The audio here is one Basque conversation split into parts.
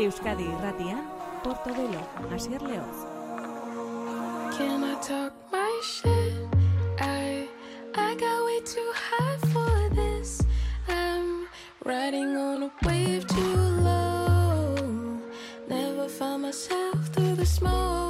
Euskadi irratian, Portobelo, Asier Leoz. Can I talk my shit? I, I got way too high for this. I'm riding on a wave too low. Never found myself through the smoke.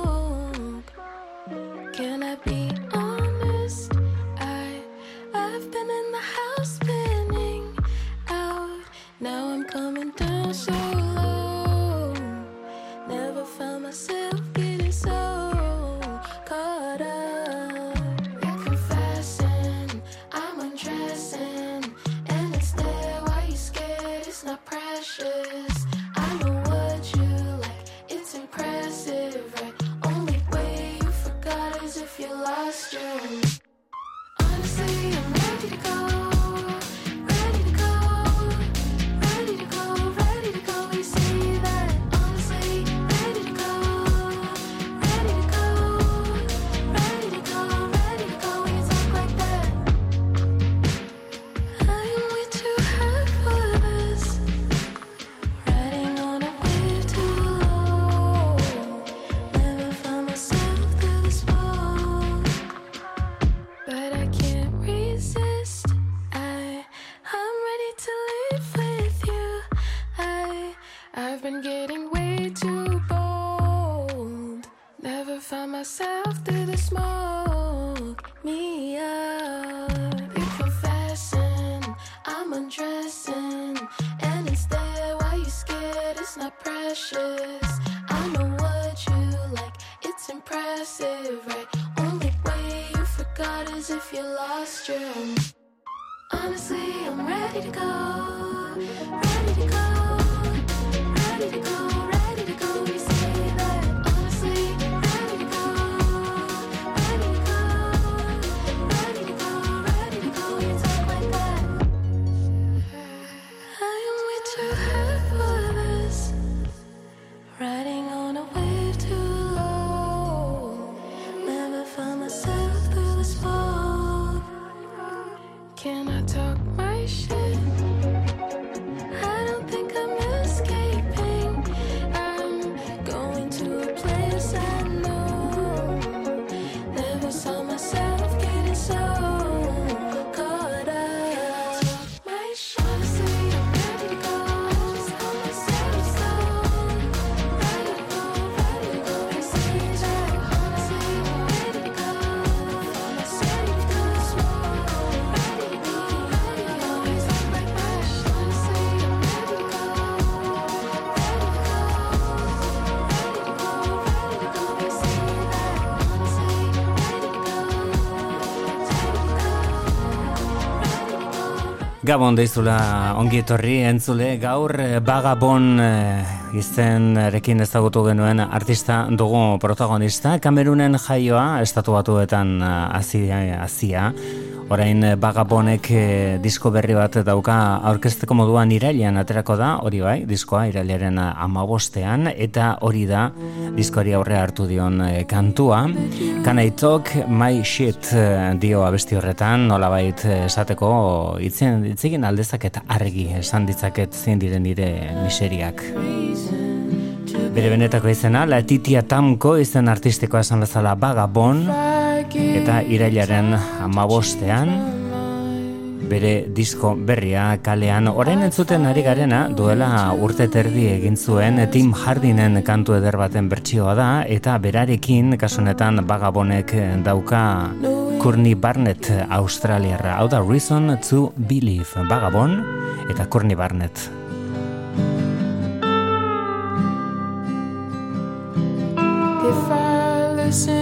Gabon deizula ongi etorri entzule gaur eh, Bagabon eh, izenarekin eh, ezagutu genuen artista dugu protagonista Kamerunen jaioa estatu batuetan azia, azia Orain eh, Bagabonek e, eh, disko berri bat dauka aurkezteko moduan irailean aterako da, hori bai, diskoa irailaren eh, amabostean, eta hori da diskoari aurre hartu dion e, kantua. Can I talk my shit dio abesti horretan, nolabait esateko itzen, itzegin aldezak eta argi esan ditzaket zein diren nire miseriak. Bere benetako izena, Letitia Tamko izen artistikoa esan bezala Bagabon, eta irailaren amabostean bere disko berria kalean. Orain entzuten ari garena duela urte terdi egin zuen Tim Hardinen kantu eder baten bertsioa da eta berarekin kasunetan bagabonek dauka Courtney Barnett Australiarra. Hau da Reason to Believe Bagabon eta Courtney Barnett. If I listen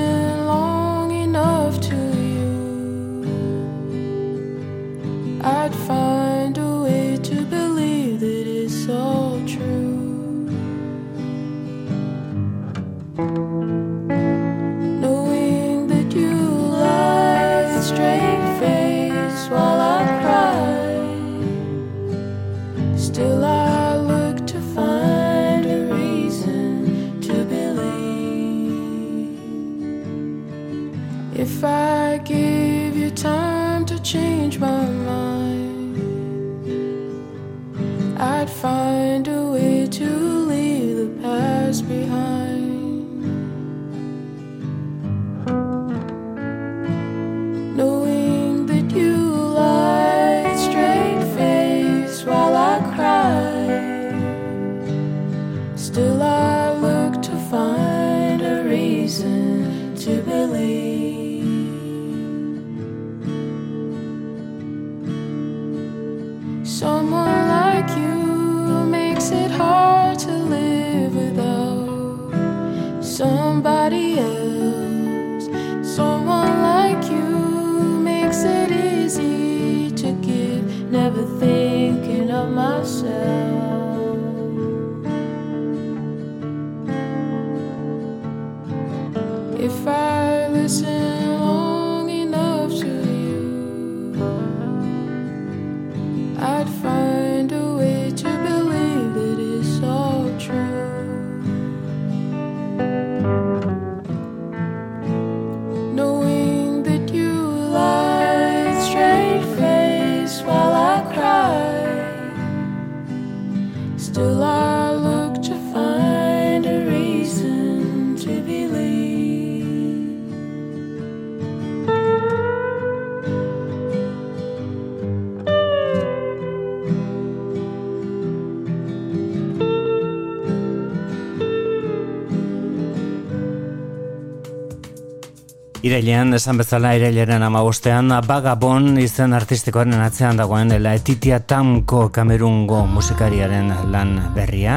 Irailean, esan bezala irailaren amabostean, Bagabon izen artistikoaren atzean dagoen la etitia tamko kamerungo musikariaren lan berria,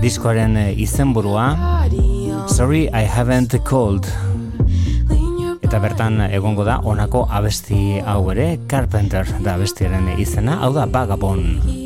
diskoaren izenburua, Sorry I haven't called. Eta bertan egongo da honako abesti hau ere, Carpenter da abestiaren izena, hau da Bagabon.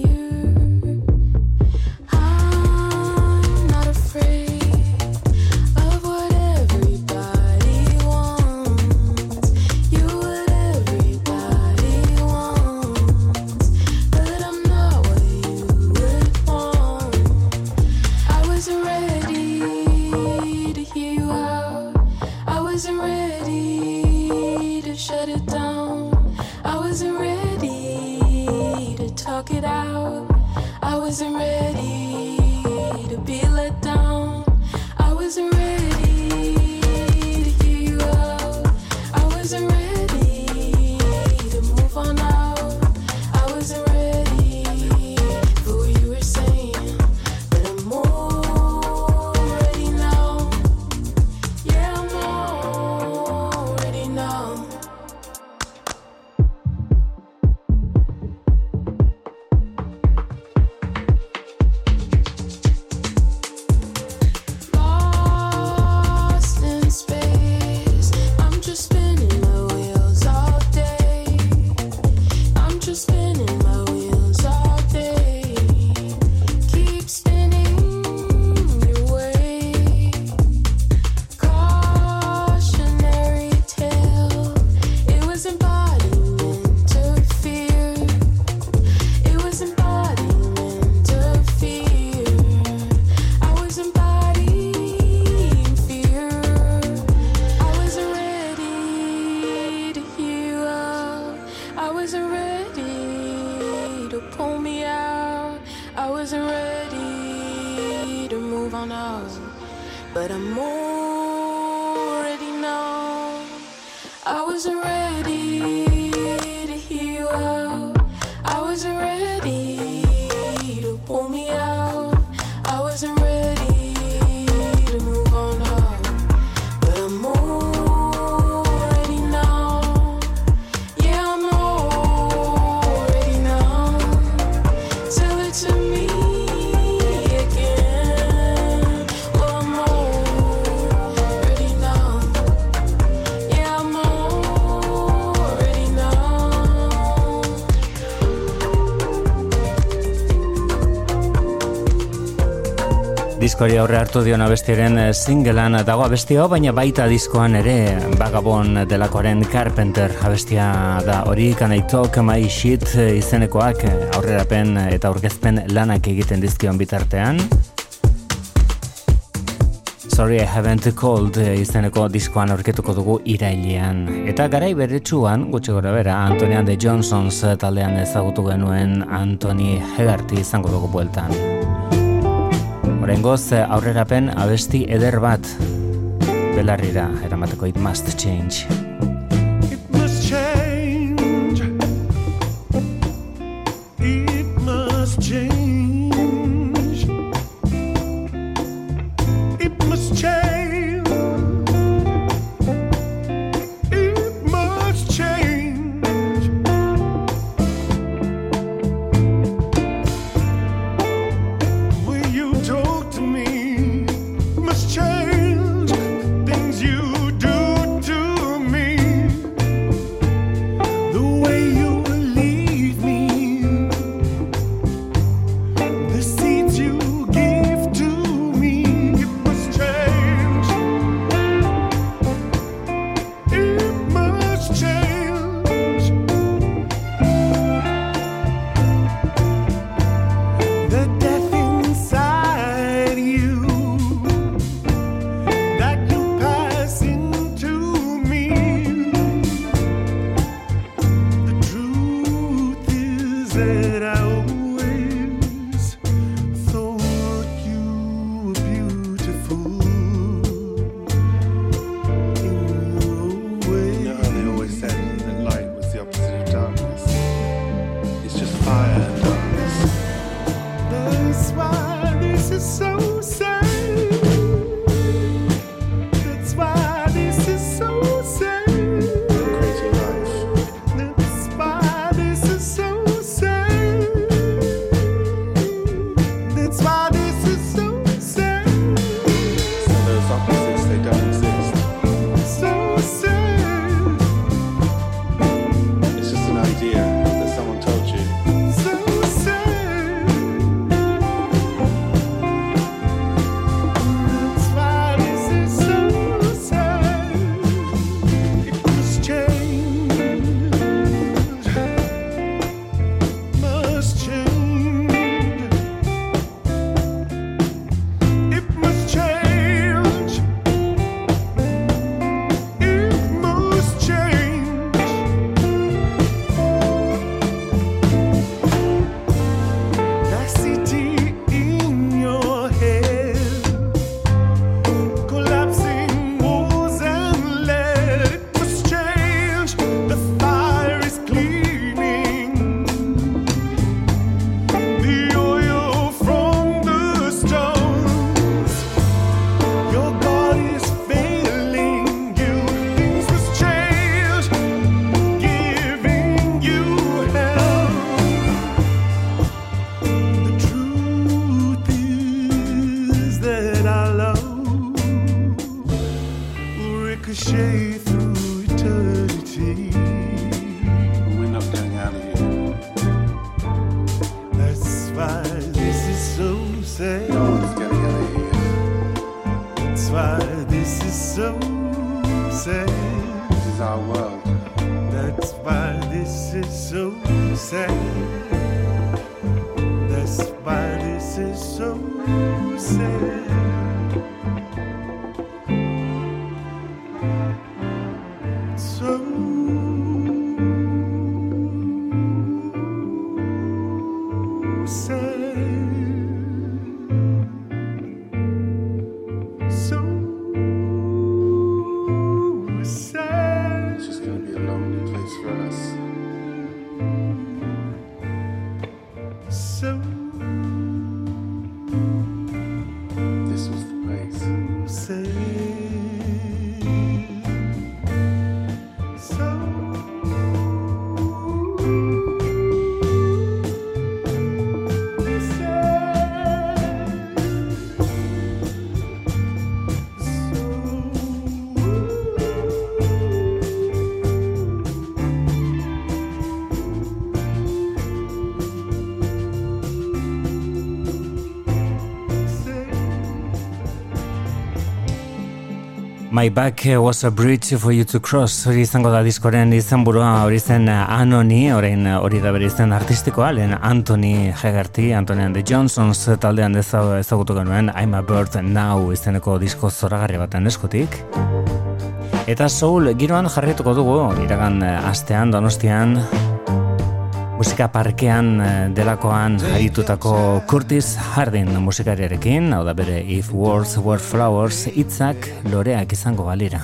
Diskori aurre hartu dion abestiaren eh, singlean dago abestia baina baita diskoan ere bagabon delakoaren Carpenter abestia da hori Can I Talk My Shit eh, izenekoak eh, aurrerapen eta aurkezpen lanak egiten dizkion bitartean Sorry I haven't called izeneko diskoan aurketuko dugu irailean. Eta garai beretsuan, gutxi gora bera, Antonian de Johnsons taldean ezagutu genuen Anthony Hegarty izango dugu bueltan. Horengoz aurrerapen abesti eder bat belarrira eramateko it must change. My back was a bridge for you to cross. Hori izango da diskoren izenburua hori zen Anoni orain hori da bere izen artistikoa lehen Anthony Hegarty Anthony and the Johnsons taldean ezagutu genuen I'm a bird now izeneko disko zoragarri baten eskotik eta soul giroan jarrituko dugu iragan astean donostian musika parkean eh, delakoan haritutako Curtis Hardin musikariarekin, hau da bere If Words Were Flowers, itzak loreak izango balira.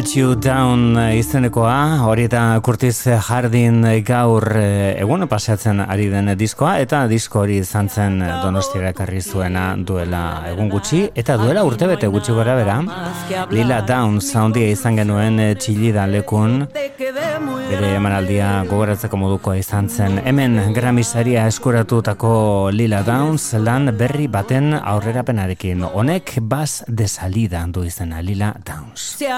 Let You Down izenekoa, hori eta Curtis Hardin gaur eh, egun paseatzen ari den diskoa, eta disko hori izan zen donostiara karri zuena duela egun gutxi, eta duela urte bete gutxi gora bera, Lila Down soundia izan genuen eh, txilida lekun, bere emanaldia gogoratzeko modukoa izan zen, hemen gramisaria eskuratutako Lila Downs lan berri baten aurrerapenarekin, honek bas de salida du izena Lila Downs. Se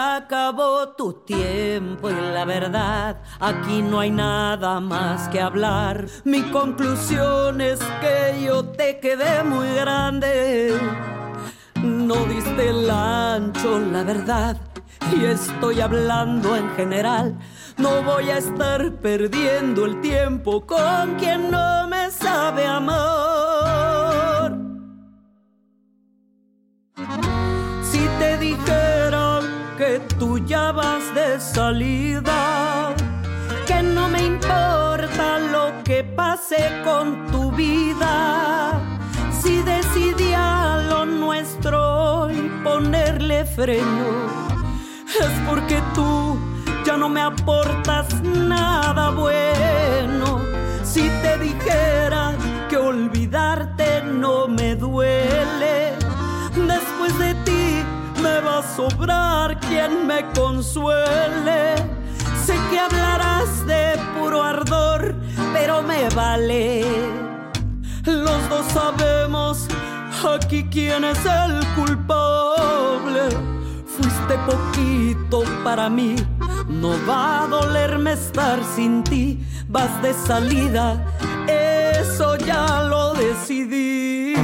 tu tiempo y la verdad, aquí no hay nada más que hablar. Mi conclusión es que yo te quedé muy grande. No diste el ancho, la verdad, y estoy hablando en general. No voy a estar perdiendo el tiempo con quien no me sabe amar. Si te dijera que tú ya vas de salida, que no me importa lo que pase con tu vida. Si decidí a lo nuestro y ponerle freno, es porque tú ya no me aportas nada bueno. Si te dijera que olvidarte no me duele, después de ti me va a sobrar quien me consuele. Sé que hablarás de puro ardor, pero me vale. Los dos sabemos aquí quién es el culpable. Fuiste poquito para mí, no va a dolerme estar sin ti. Vas de salida, eso ya lo decidí.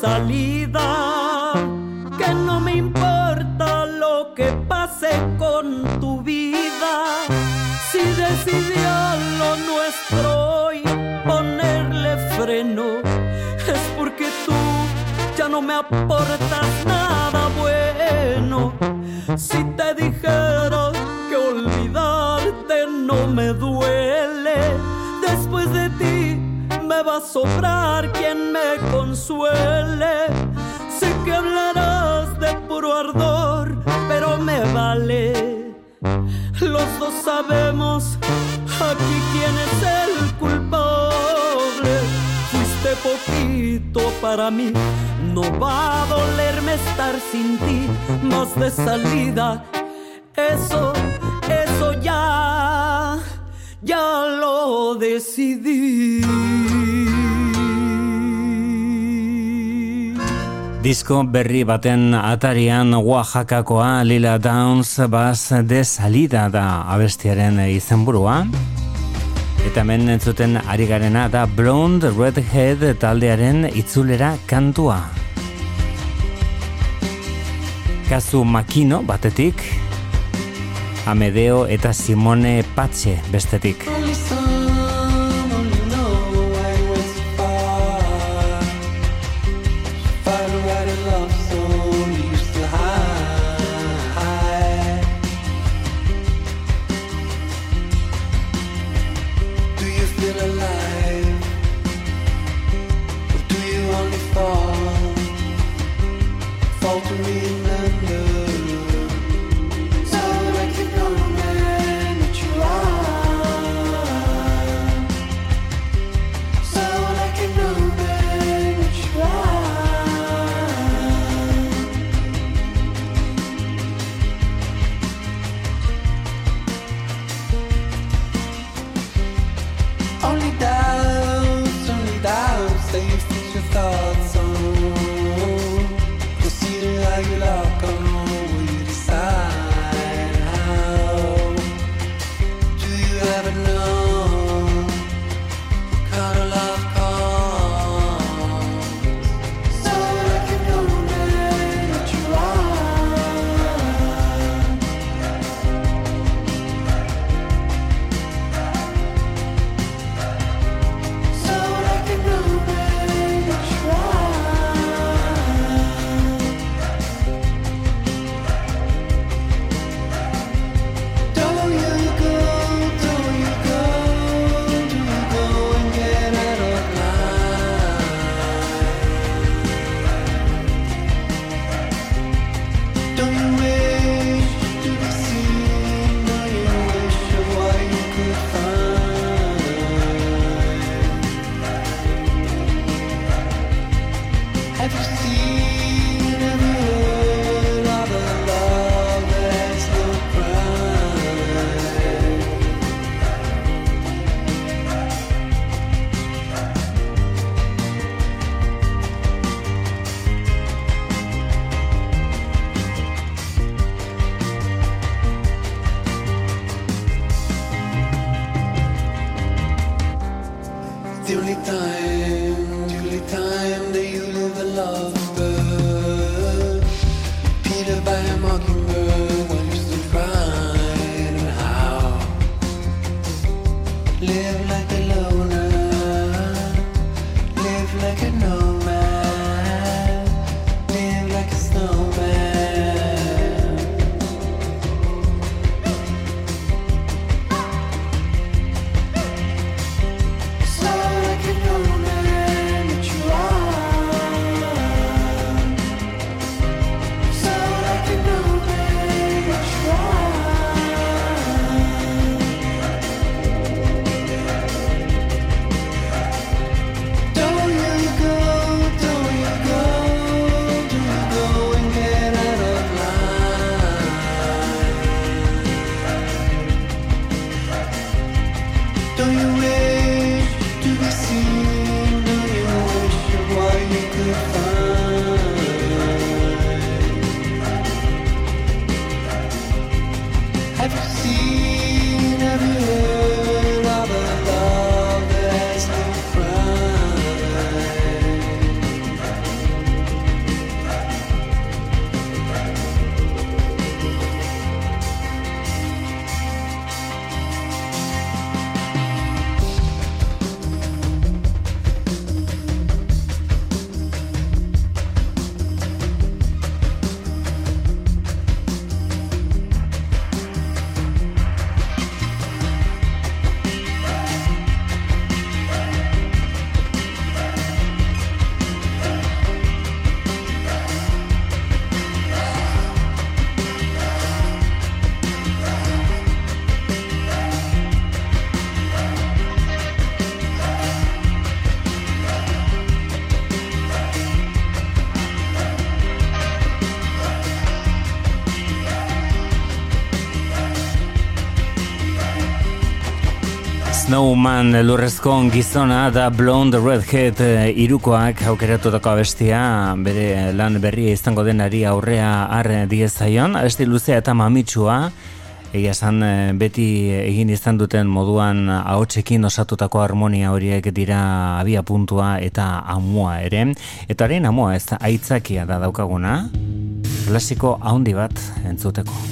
Salida, que no me importa lo que pase con tu vida, si decidió lo nuestro y ponerle freno, es porque tú ya no me aportas nada bueno. Si te dijera que olvidarte no me duele, va a sobrar quien me consuele. Sé que hablarás de puro ardor, pero me vale. Los dos sabemos aquí quién es el culpable. Fuiste poquito para mí, no va a dolerme estar sin ti, más de salida. Eso, eso ya, ya lo decidí. Disko berri baten atarian Oaxacakoa Lila Downs bas de salida da abestiaren izenburua. Eta hemen entzuten ari garena da Blonde Redhead taldearen itzulera kantua. Kazu Makino batetik, Amedeo eta Simone Patxe bestetik. Snowman lurrezko gizona da Blonde Redhead eh, irukoak aukeratutako abestia. Bere lan berria izango denari aurrea arre diezaion. Abesti luzea eta mamitsua. Egia esan eh, beti egin izan duten moduan ahotsekin osatutako harmonia horiek dira abia puntua eta amua ere. Eta haren amua ez aitzakia da daukaguna. Klasiko haundi bat entzuteko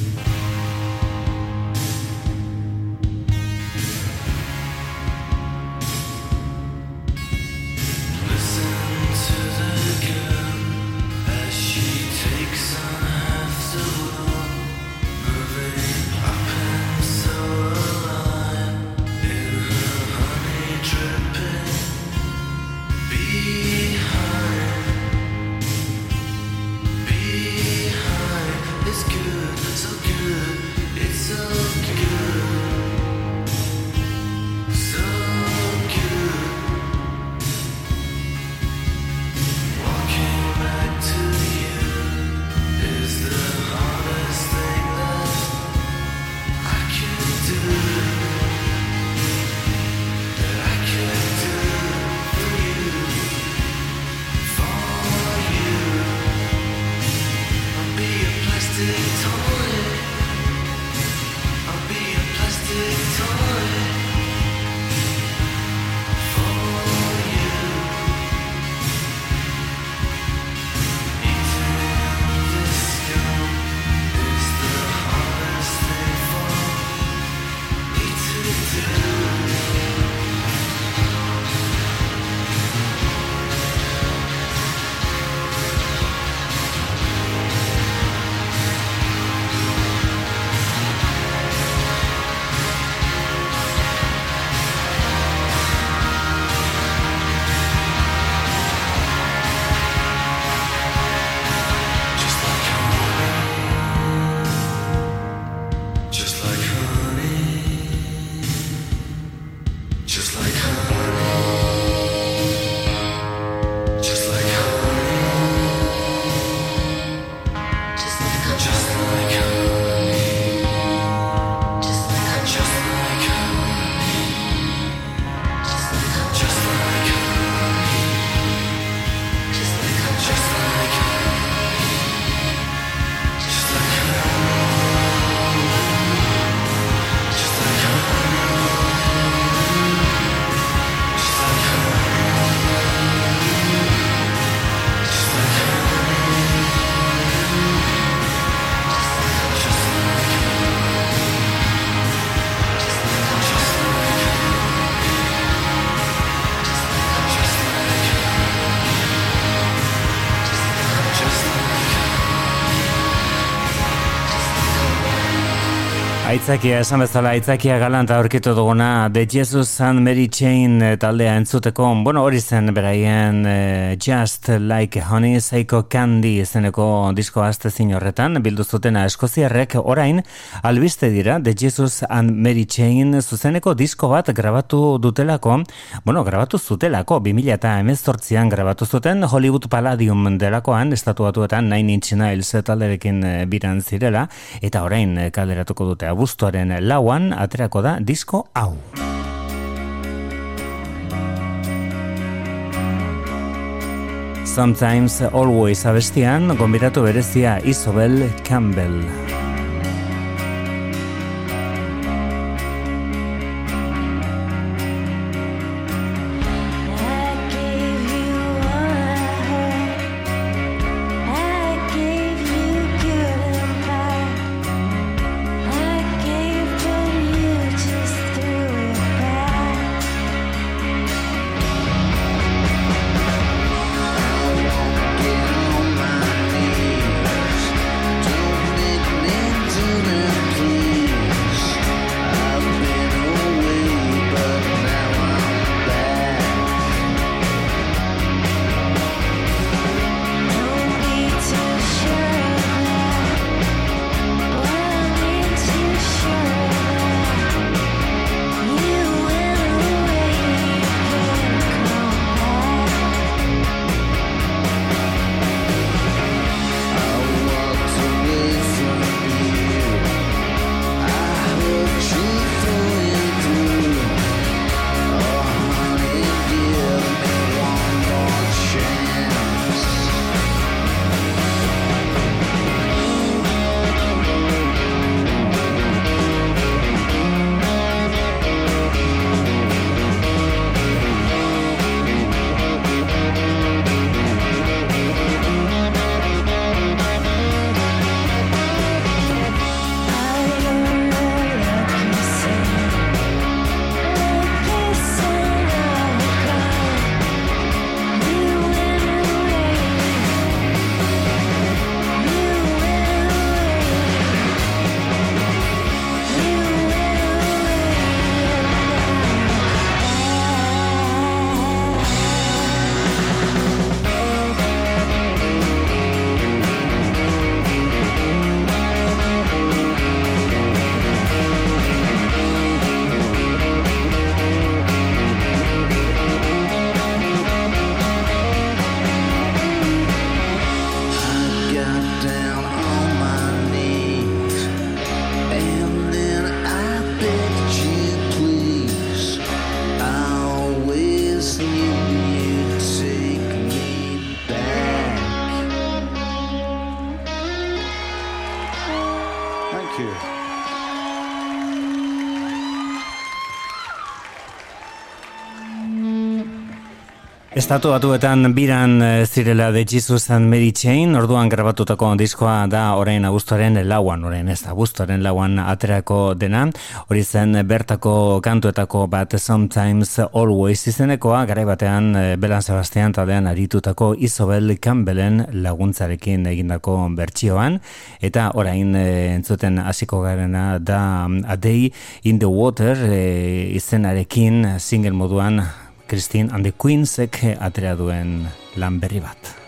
Aitzakia, esan bezala, aitzakia galanta aurkitu duguna The Jesus and Mary Chain eh, taldea entzuteko, bueno, hori zen beraien uh, Just Like Honey, Seiko Candy izeneko disko azte zin horretan, bildu zutena eskoziarrek orain, albiste dira The Jesus and Mary Chain zuzeneko disko bat grabatu dutelako, bueno, grabatu zutelako, 2000 eta emezortzian grabatu zuten Hollywood Palladium delakoan, estatuatuetan Nine Inch Nails talderekin eh, biran zirela, eta orain kaleratuko dute abuztuaren lauan aterako da disko hau. Sometimes Always abestian, gombidatu berezia Isobel Campbell. Estatu batuetan biran eh, zirela de Jesus and Mary Chain, orduan grabatutako diskoa da orain abuztuaren lauan, orain ez abuztuaren lauan aterako dena, hori zen bertako kantuetako bat Sometimes Always izenekoa, gara batean eh, Belan Sebastian taldean aritutako Isobel Campbellen laguntzarekin egindako bertsioan, eta orain eh, entzuten hasiko garena da A Day in the Water izenarekin single moduan Christine and the Queensek atera duen lan berri bat.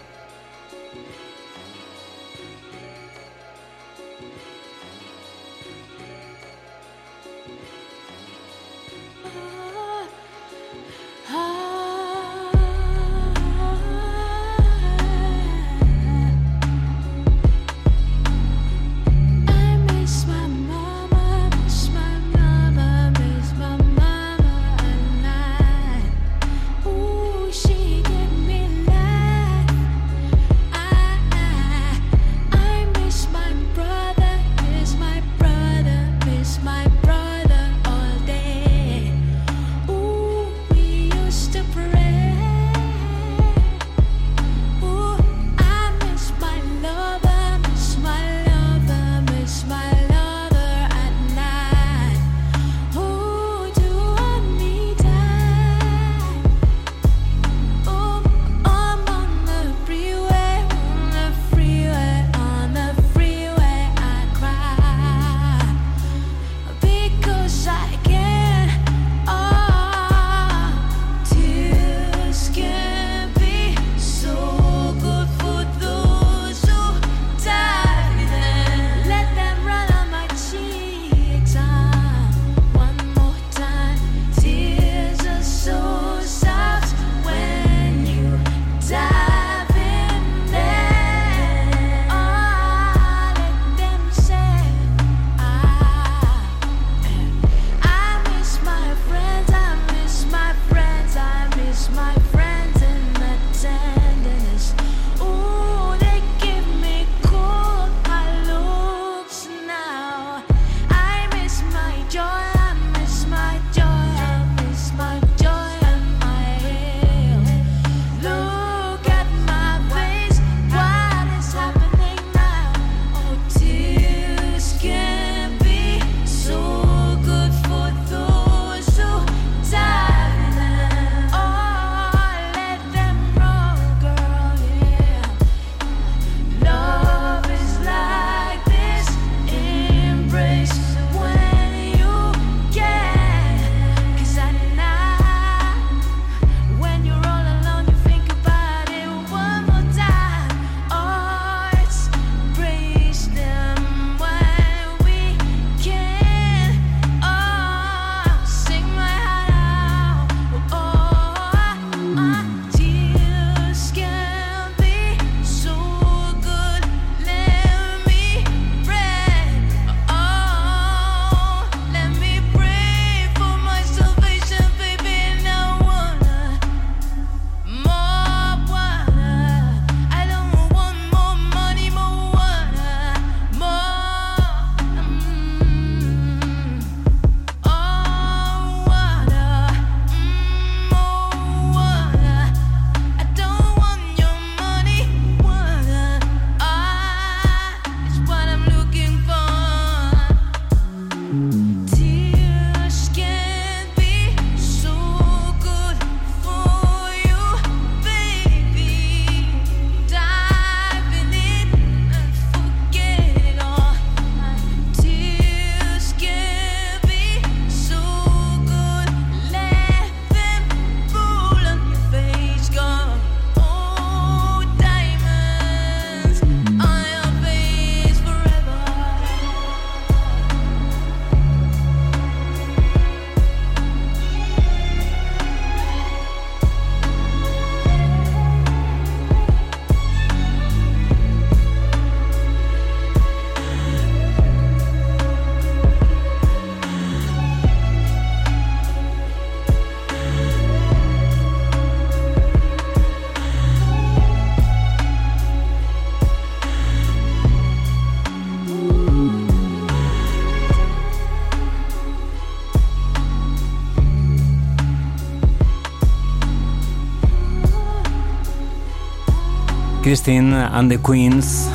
Christine and the Queens.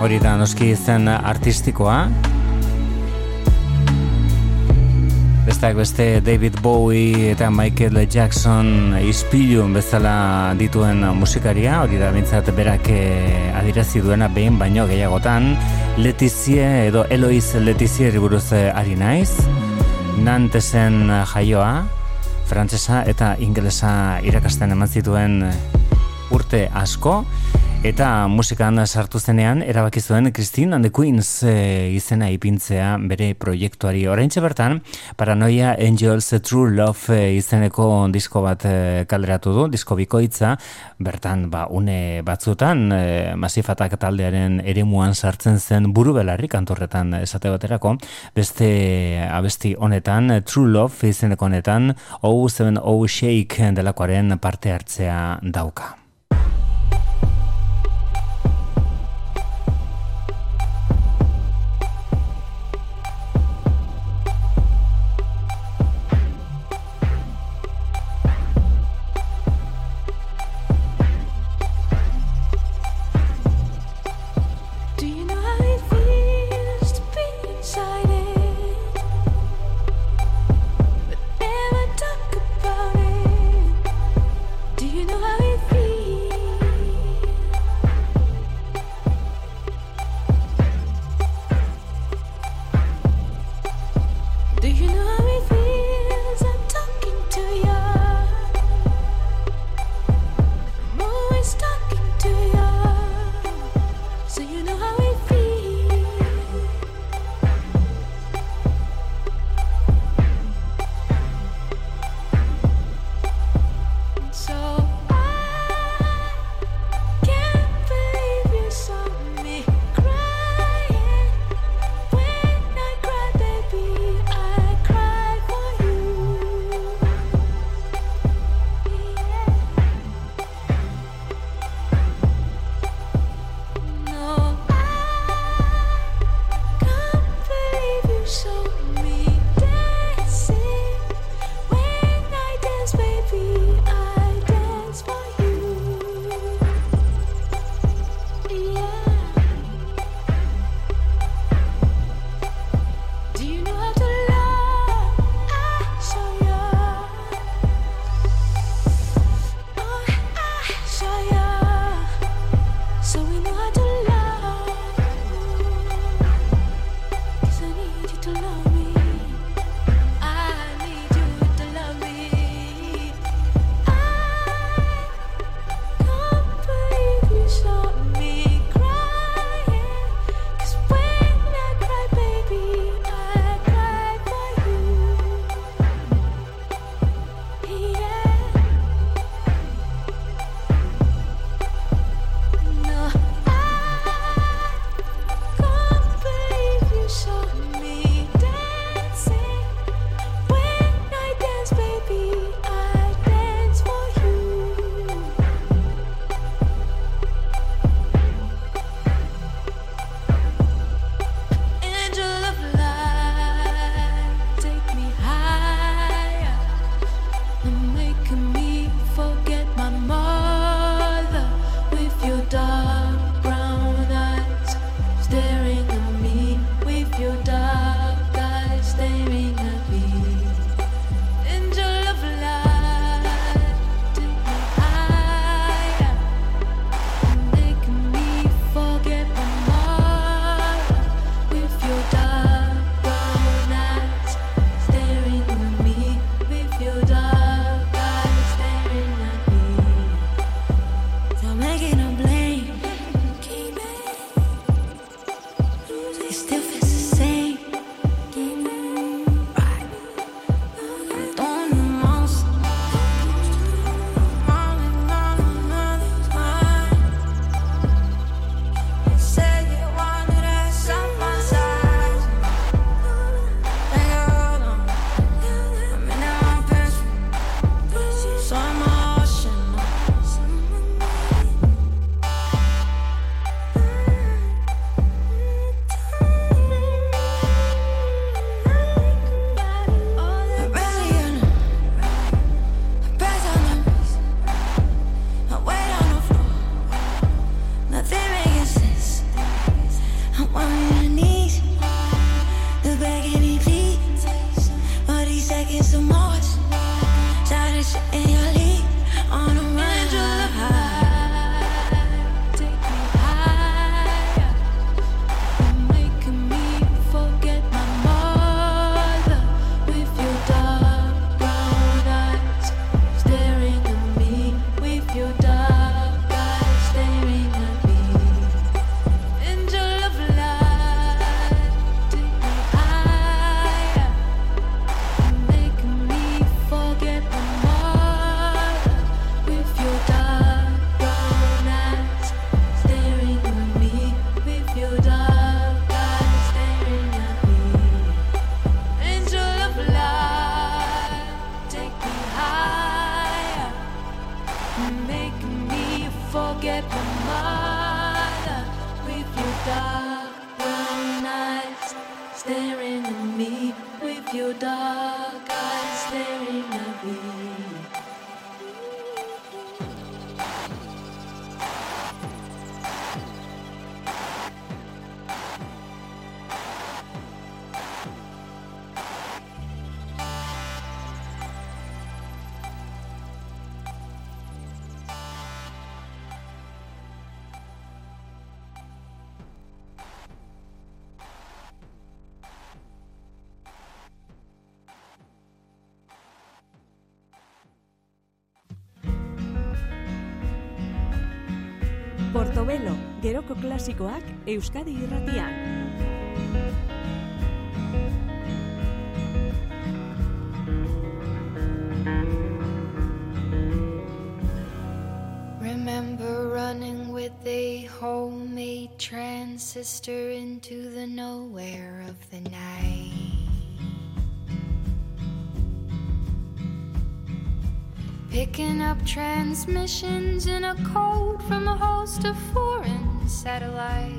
Hori da noski zen artistikoa. Besteak beste David Bowie eta Michael Jackson ispilu bezala dituen musikaria. Hori da bintzat berak eh, adirazi duena behin baino gehiagotan. Letizie edo Eloiz Letizie buruz eh, ari naiz. Nantesen jaioa frantsesa eta ingelesa irakasten eman zituen urte asko eta musikan sartu zenean erabaki zuen Christine and the Queens e, izena ipintzea bere proiektuari. Oraintxe bertan Paranoia Angels True Love e, izeneko disko bat e, kalderatu du disko bikoitza. Bertan ba une batzutan e, masifatak taldearen eremuan sartzen zen buru belarri kantorretan esate baterako. Beste abesti honetan True Love izeneko honetan O7 O Shake delakoaren parte hartzea dauka. Klasikoak Euskadi irratian. Remember running with a homemade transistor into the nowhere of the night. Picking up transmissions in a code from a host of foreign satellites.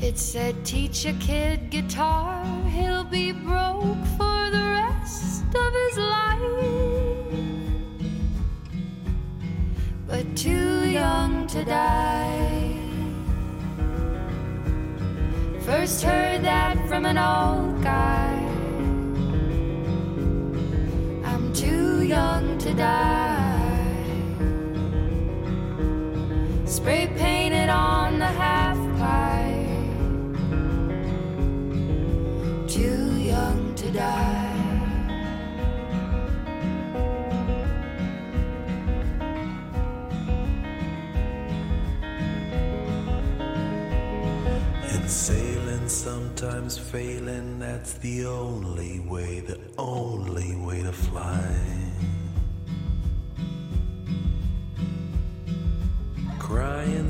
It said, Teach a kid guitar, he'll be broke for the rest of his life. But too young to die. First heard that from an old guy. I'm too young to die. Spray painted on the half pipe. Too young to die. And sailing, sometimes failing, that's the only way, the only way to fly.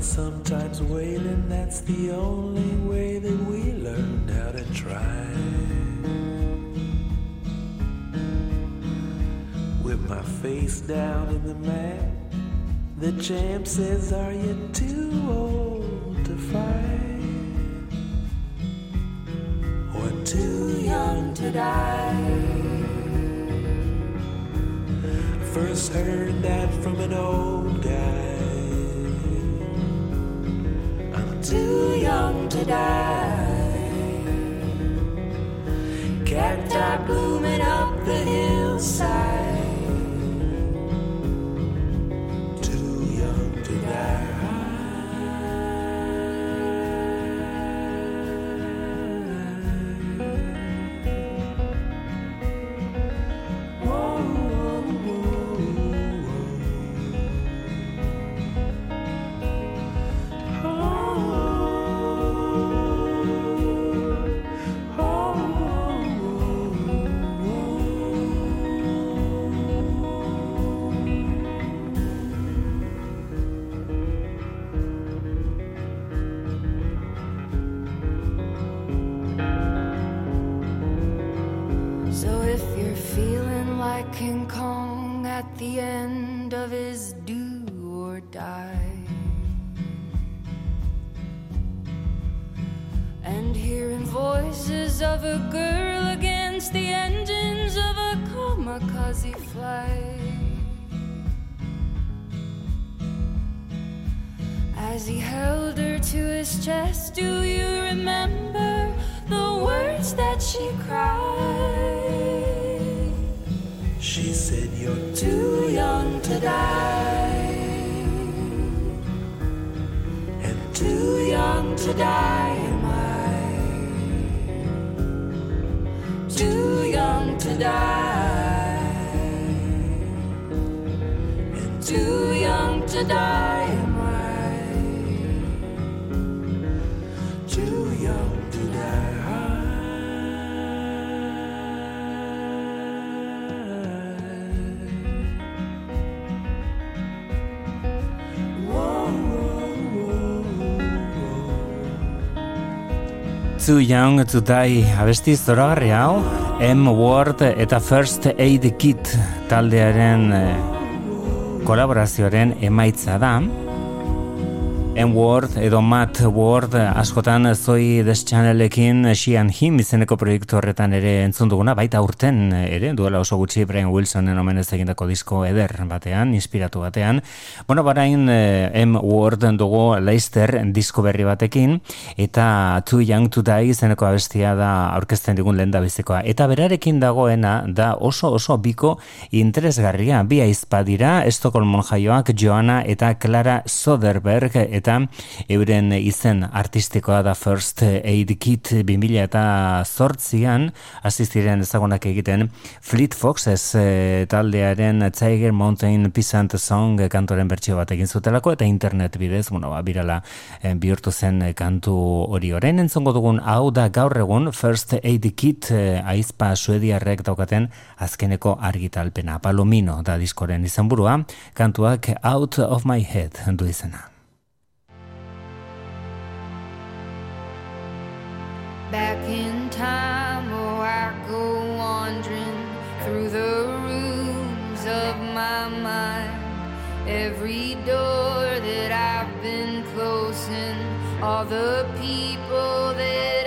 Sometimes wailing, that's the only way that we learned how to try. With my face down in the mat, the champ says, Are you too old to fight? Or too young to die? First heard that from an old guy. Too young to die. Cacti blooming up the hillside. Too Young to Die abesti zoragarri hau M Word eta First Aid Kit taldearen eh, kolaborazioaren emaitza da M-Word edo Matt Word askotan Zoe Des Channelekin She and Him izeneko proiektu horretan ere entzun duguna, baita urten ere, duela oso gutxi Brian Wilsonen omenez egindako disko eder batean, inspiratu batean. Bueno, barain eh, M-Word dugu Leicester disko berri batekin, eta Too Young to Die izeneko abestia da aurkezten digun lehen da bizikoa. Eta berarekin dagoena da oso oso biko interesgarria. Bi aizpa dira, Estocolmon jaioak Joana eta Clara Soderberg eta eta euren izen artistikoa da First Aid Kit 2000 eta zortzian. Aziziren ezagunak egiten Fleet Foxes e, taldearen Tiger Mountain Peasant Song kantoren bertsio bat egin zutelako eta internet bidez, bueno, ba, birala e, bihurtu zen kantu hori. Orain entzongo dugun hau da gaur egun First Aid Kit e, aizpa suediarrek daukaten azkeneko argitalpena Palomino da diskoren izenburua. Kantuak Out of My Head du izena Back in time, oh, I go wandering through the rooms of my mind. Every door that I've been closing, all the people that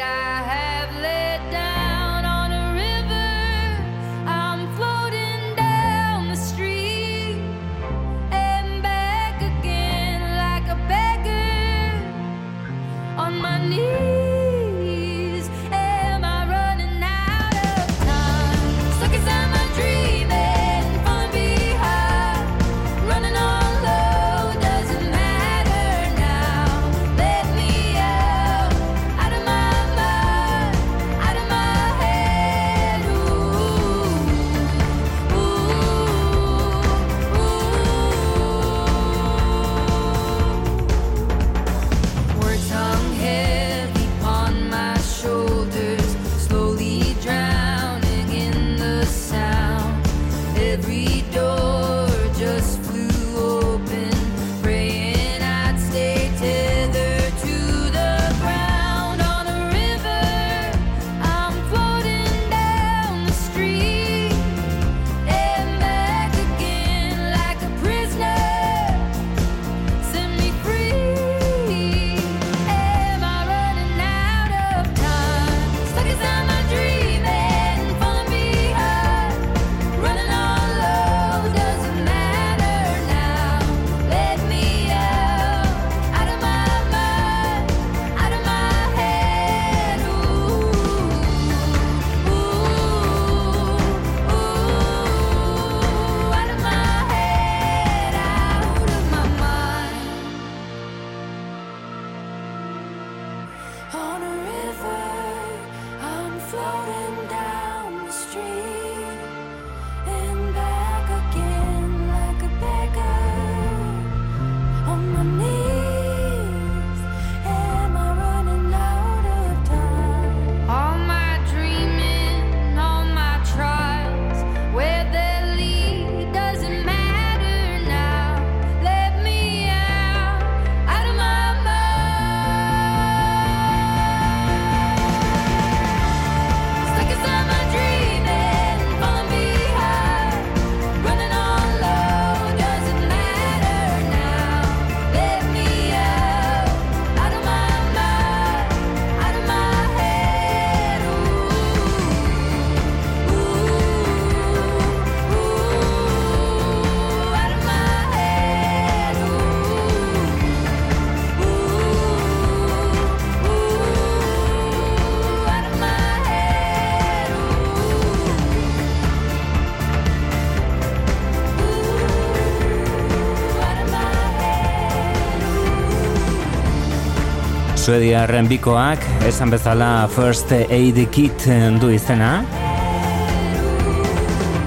Suediarren bikoak, esan bezala First Aid Kit du izena.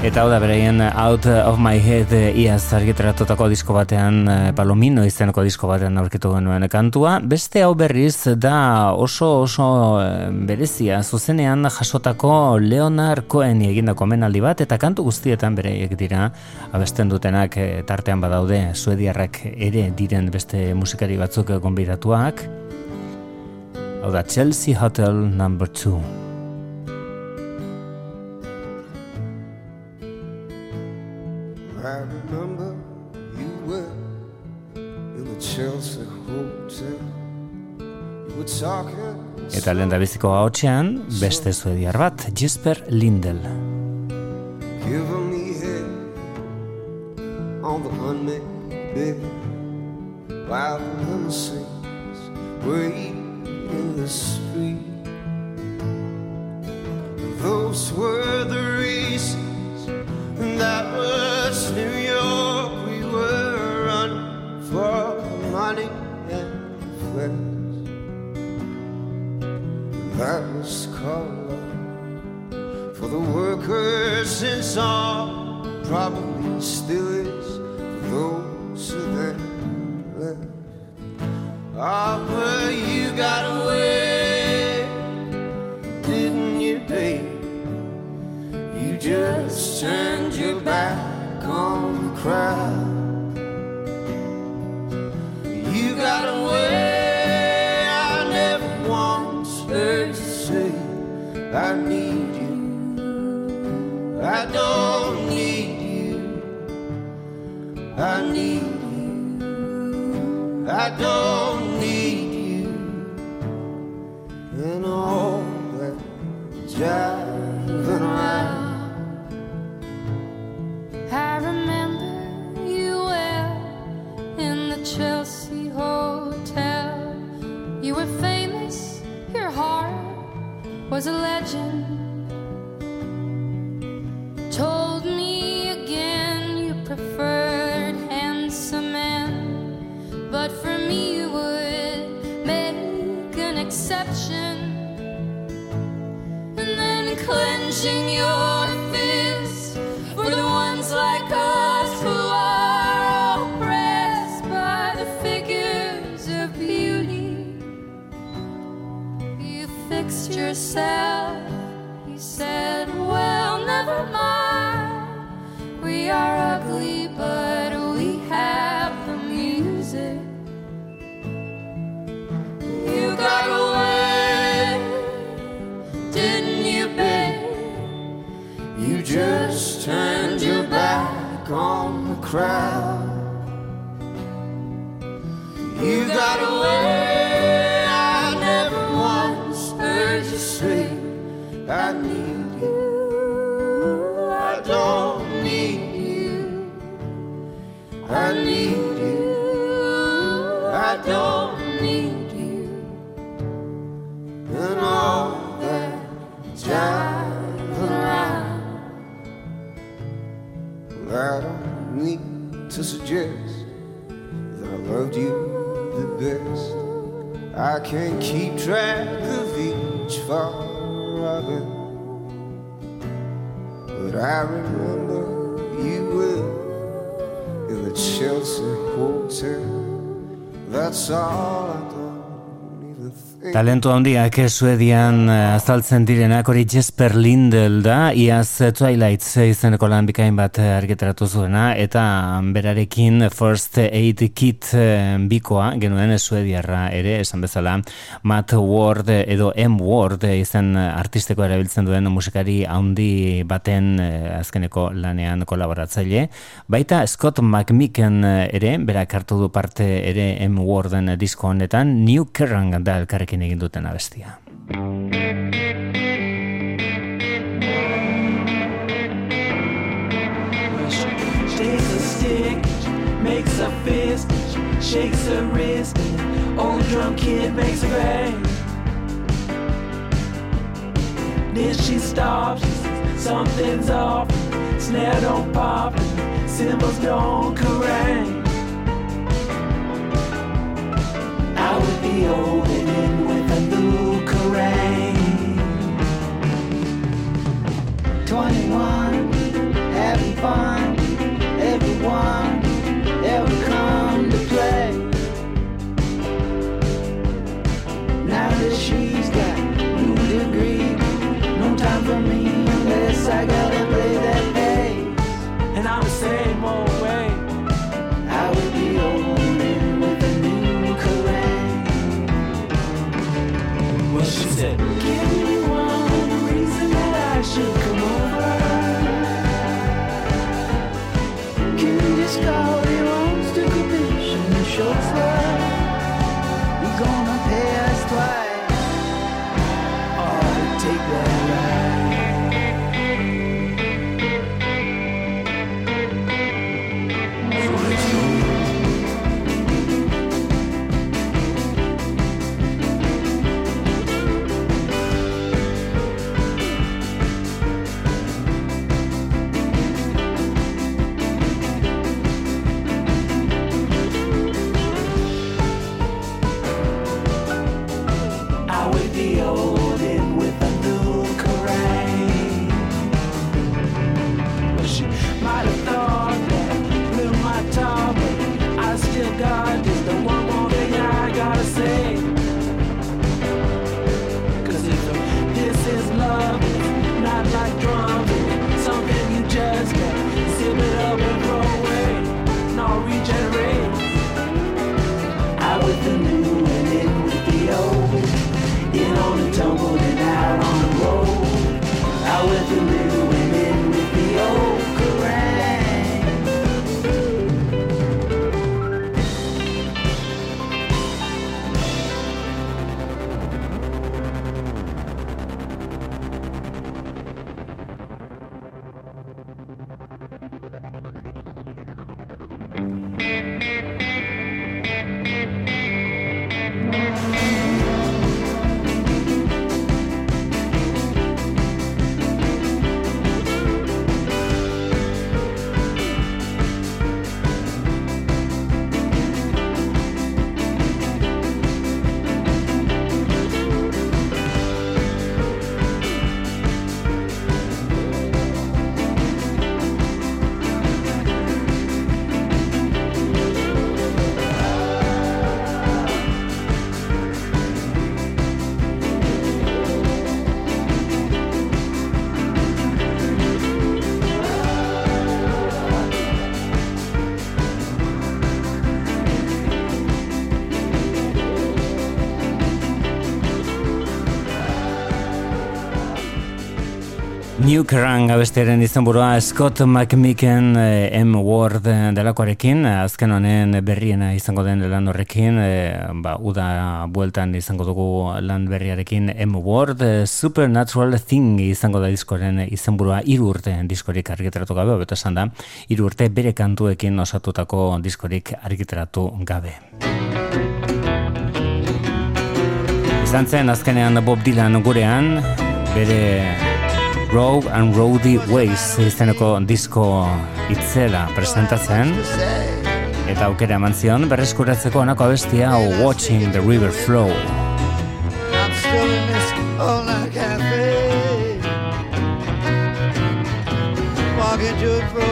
Eta hau da bereien Out of My Head iaz argitaratutako disko batean eh, Palomino izeneko disko batean aurkitu genuen kantua. Beste hau berriz da oso oso eh, berezia zuzenean jasotako Leonard Cohen egindako menaldi bat eta kantu guztietan bereiek dira abesten dutenak eh, tartean badaude suediarrak ere diren beste musikari batzuk gonbidatuak. Da Chelsea Hotel number 2. I remember you were in the Chelsea Hotel. You were talking. Eta lehen da biziko haotxean, beste suediar bat, Jesper Lindel. Giving me head on the unmade bed while the limousines wait in the street. Those were the reasons that was New York. We were running for money and less. That was called for the workers since all probably still is for those then left. Ah, but you got away, didn't you, babe? You just turned your back on the crowd. You got away. I never once heard you say, I need you. I don't need you. I need. I don't need you. And all that driving around. I remember you well in the Chelsea Hotel. You were famous, your heart was a legend. Told me clenching your fist for the ones like us who are oppressed by the figures of beauty. You fixed yourself, you said, Well, never mind. We are ugly, but we have the music. You got just turned your back on the crowd. You got away. I never once heard you say, I need I can't keep track of each far I've but I remember you well in the Chelsea Hotel. That's all I think. Talentu handiak Suedian eh, azaltzen direnak hori Jesper Lindel da, iaz eh, Twilight izeneko lan bikain bat eh, argitaratu zuena, eta berarekin First Aid Kit eh, bikoa, genuen Suediarra ere, esan bezala, Matt Ward edo M. Ward izen artisteko erabiltzen duen musikari handi baten eh, azkeneko lanean kolaboratzaile. Baita Scott McMicken eh, ere, berak hartu du parte ere M. Warden disko honetan, New Kerrang da elkarrekin egin duten abestia. Shakes a stick, makes a fist, shakes a wrist. Old drunk kid makes a bang. Then she stops, something's off. Snare don't pop, cymbals don't carang. I would be a Kerrang. 21, having fun. Everyone ever come to play. Now that she's got new degree, no time for me unless I gotta sky. God. New Kerrang abestiaren izenburua Scott McMicken eh, M. Ward eh, delakoarekin, azken honen berriena izango den lan horrekin, eh, ba, uda bueltan izango dugu lan berriarekin M. Ward, Supernatural Thing izango da diskoren izenburua iru urte diskorik argitaratu gabe, beto esan da, iru urte bere kantuekin osatutako diskorik argitaratu gabe. Izan zen azkenean Bob Dylan gurean, bere Rogue and Roadie Ways izeneko disko itzela presentatzen. Eta aukera eman zion berreskuratzeko onako abestia Watching the River Flow. I'm still in this night cafe. Walking to and fro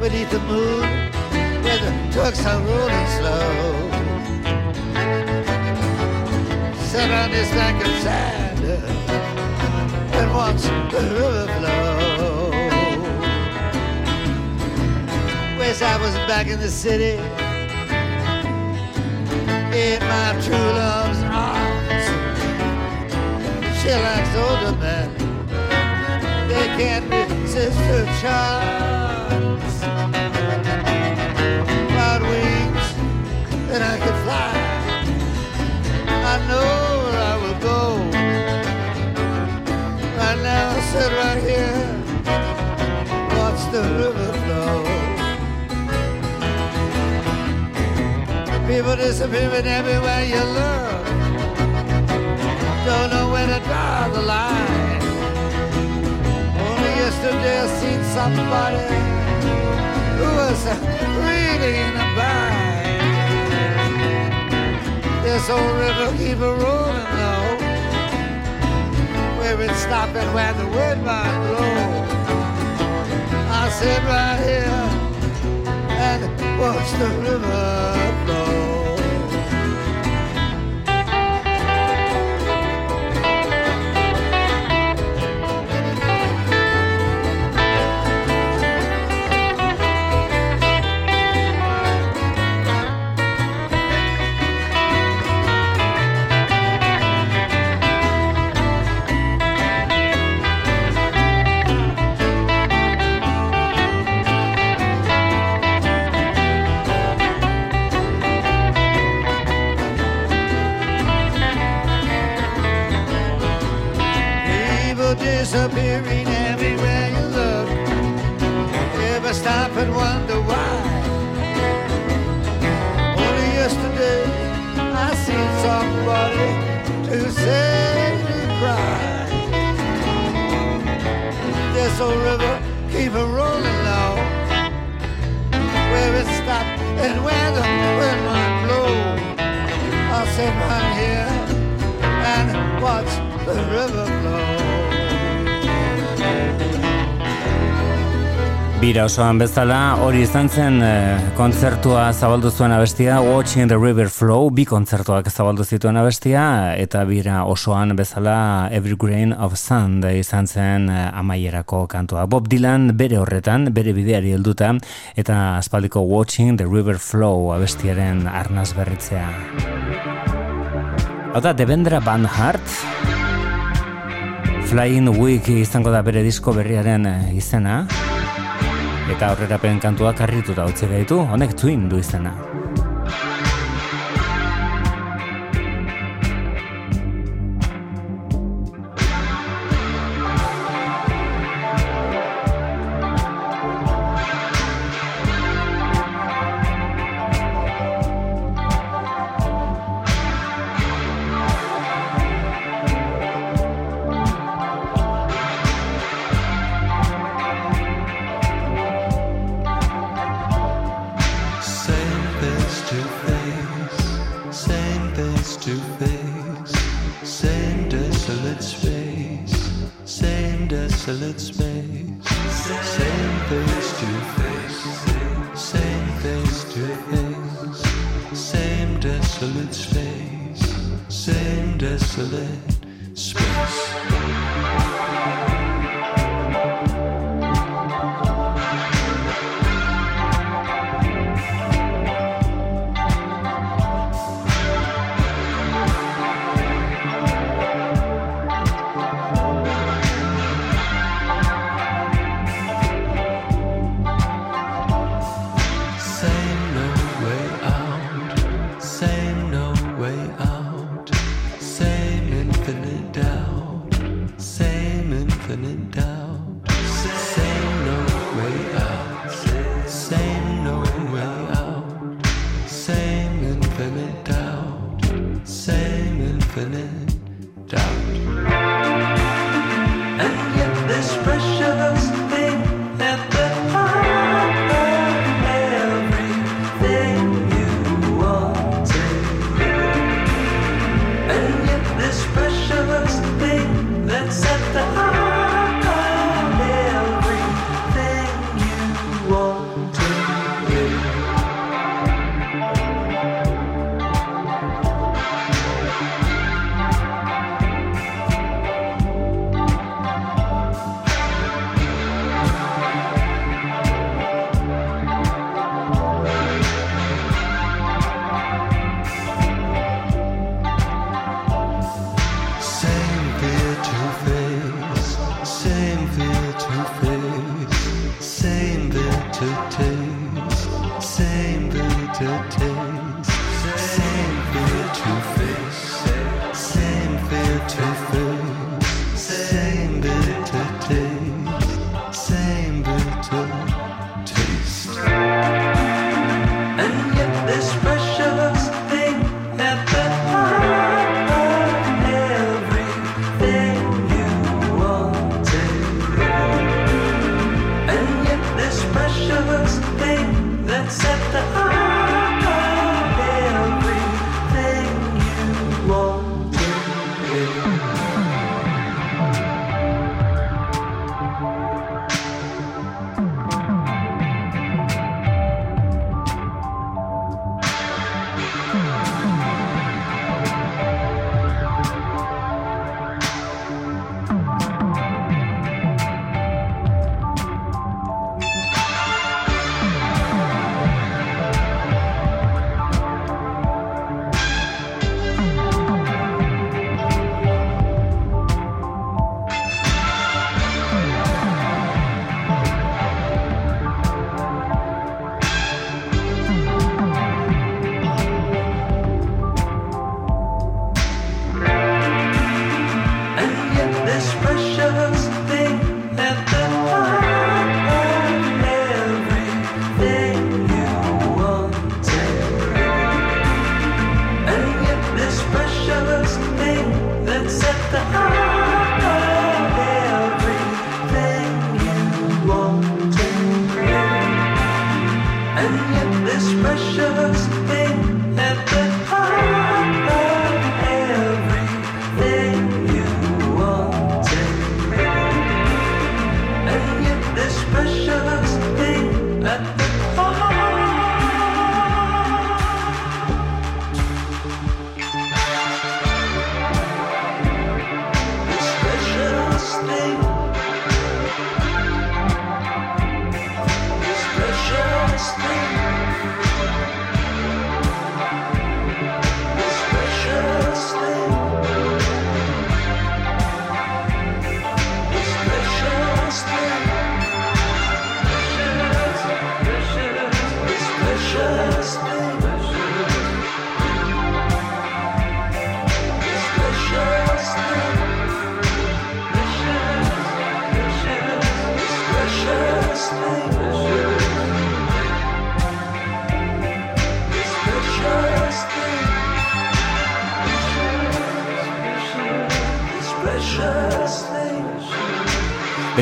beneath the moon Where the trucks are rolling slow. Sit on this bank of sand And watch the river flow Wish I was back in the city In my true love's arms she likes older men. They can't resist her charms. Cloud wings that I can fly. I know sit right here, watch the river flow. People disappearing everywhere you look don't know where to draw the line. Only yesterday I seen somebody who was really in a bind. This old river keep a rolling though. It's stopping where the wind might blow. I sit right here and watch the river flow. Disappearing everywhere you look. Ever stop and wonder why? Only yesterday I seen somebody to say to cry. This old river keep a rolling low. Where it stop and where the wind might blow. I'll sit right here and watch the river flow. Bira osoan bezala, hori izan zen eh, kontzertua zabaldu zuen abestia, Watching the River Flow, bi kontzertuak zabaldu zituen abestia, eta bira osoan bezala Every Grain of Sand izan zen eh, amaierako kantua. Bob Dylan bere horretan, bere bideari helduta, eta aspaldiko Watching the River Flow abestiaren arnaz berritzea. Hau da, Devendra Van Hart, Flying Week izango da bere disko berriaren eh, izena, eta aurrerapen kantuak harrituta utzi gaitu, honek twin du izena. Same desolate space.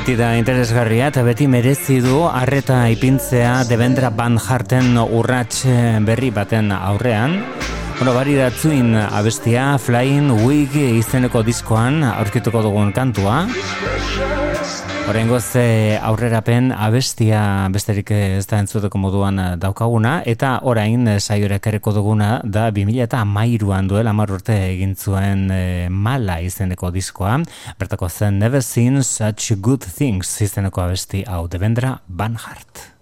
partida interesgarria eta beti merezi du arreta ipintzea Debendra Van Harten urrats eh, berri baten aurrean. Bueno, bari datzuin abestia Flying Wig izeneko diskoan aurkituko dugun kantua. Horrengoz eh, aurrerapen abestia besterik eh, ez da entzuteko moduan eh, daukaguna eta orain saiora ekarriko duguna da 2013an duel 10 urte egin zuen e, Mala izeneko diskoa. Bertako zen Never Seen Such Good Things izeneko abesti hau Devendra Banhart.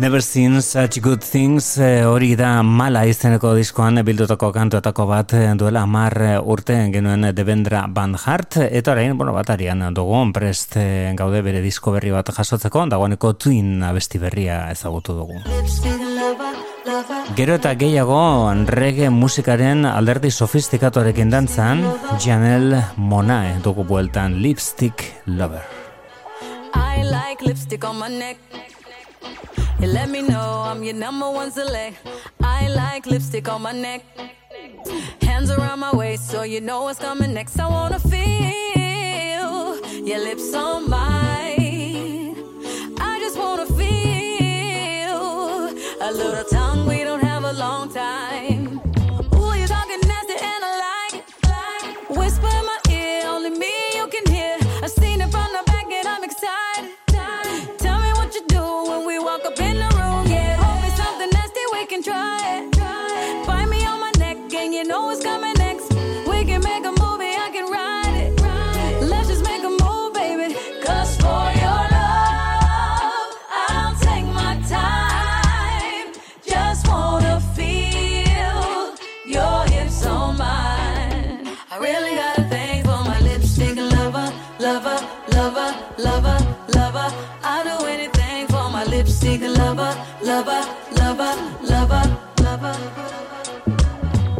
Never Seen Such Good Things eh, hori da mala izeneko diskoan bildutako kantuetako bat eh, duela amar urte genuen Devendra Van Hart eta orain, bueno, batarian dugu prest eh, gaude bere disko berri bat jasotzeko dagoeneko Twin abesti berria ezagutu dugu. Gero eta gehiago reggae musikaren alderdi sofistikatorekin dantzan Janel Monae dugu bueltan Lipstick Lover. I like lipstick on my neck. You let me know I'm your number one select. I like lipstick on my neck. Hands around my waist so you know what's coming next. I wanna feel your lips on mine. I just wanna feel a little tongue. We don't have a long time. Lover, lover, lover, lover.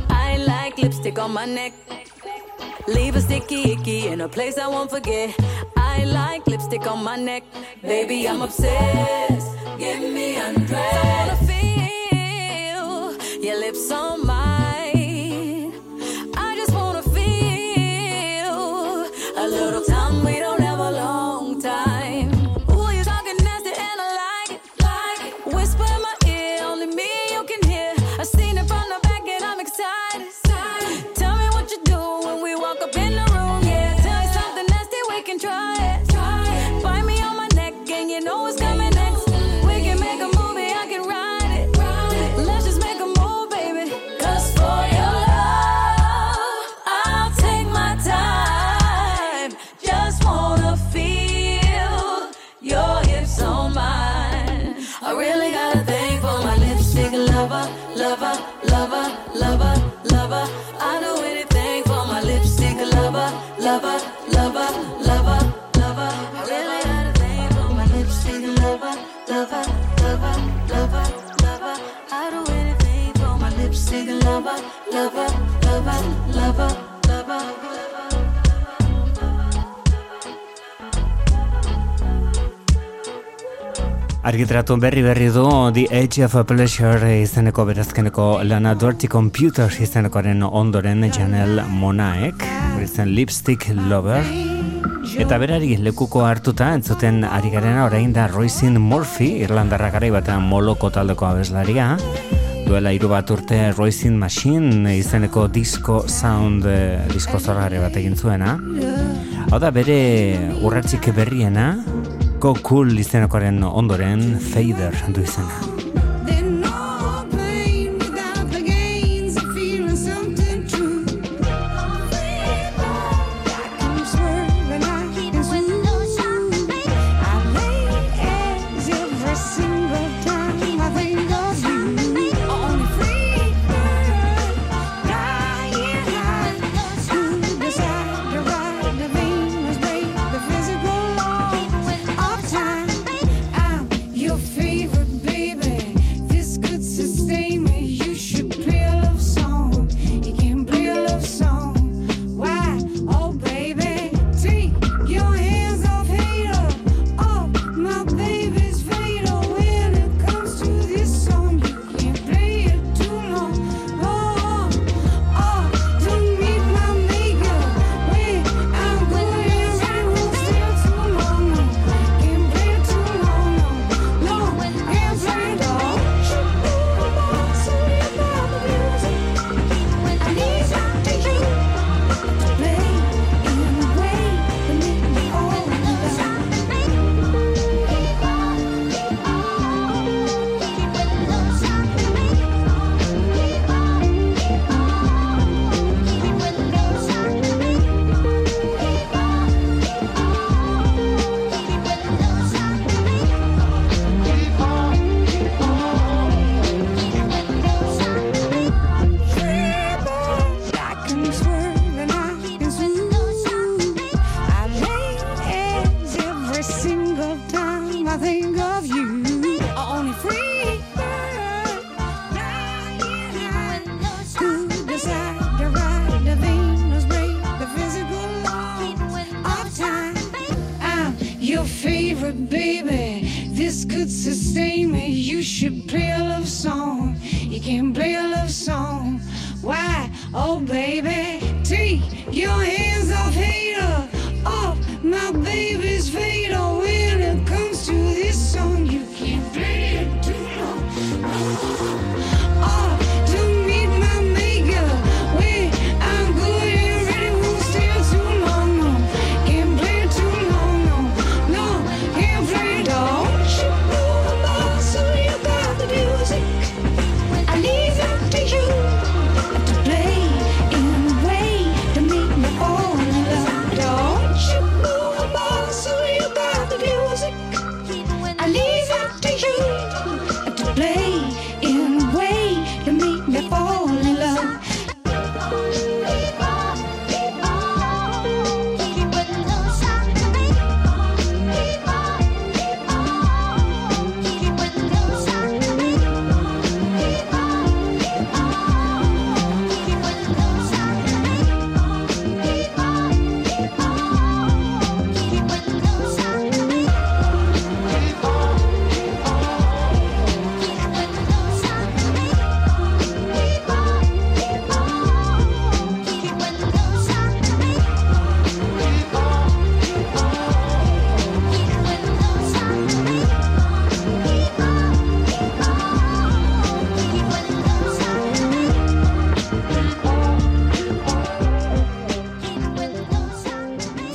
I like lipstick on my neck. Leave a sticky icky in a place I won't forget. I like lipstick on my neck. Baby, I'm obsessed. Give me undressed. I wanna feel your lips on mine. Argitratu berri berri du The Age of Pleasure izeneko berazkeneko lana Dirty Computer izenekoaren ondoren Janel Monaek izen Lipstick Lover. Eta berari lekuko hartuta entzuten ari garena orain da Roisin Murphy Irlandarra garai batean moloko taldeko abeslaria. Duela hiru bat urte Roisin Machine izeneko disco sound eh, disco zorgare bat egin zuena. Hau da bere urratxik berriena Go Cool izenakoren ondoren Fader du izena.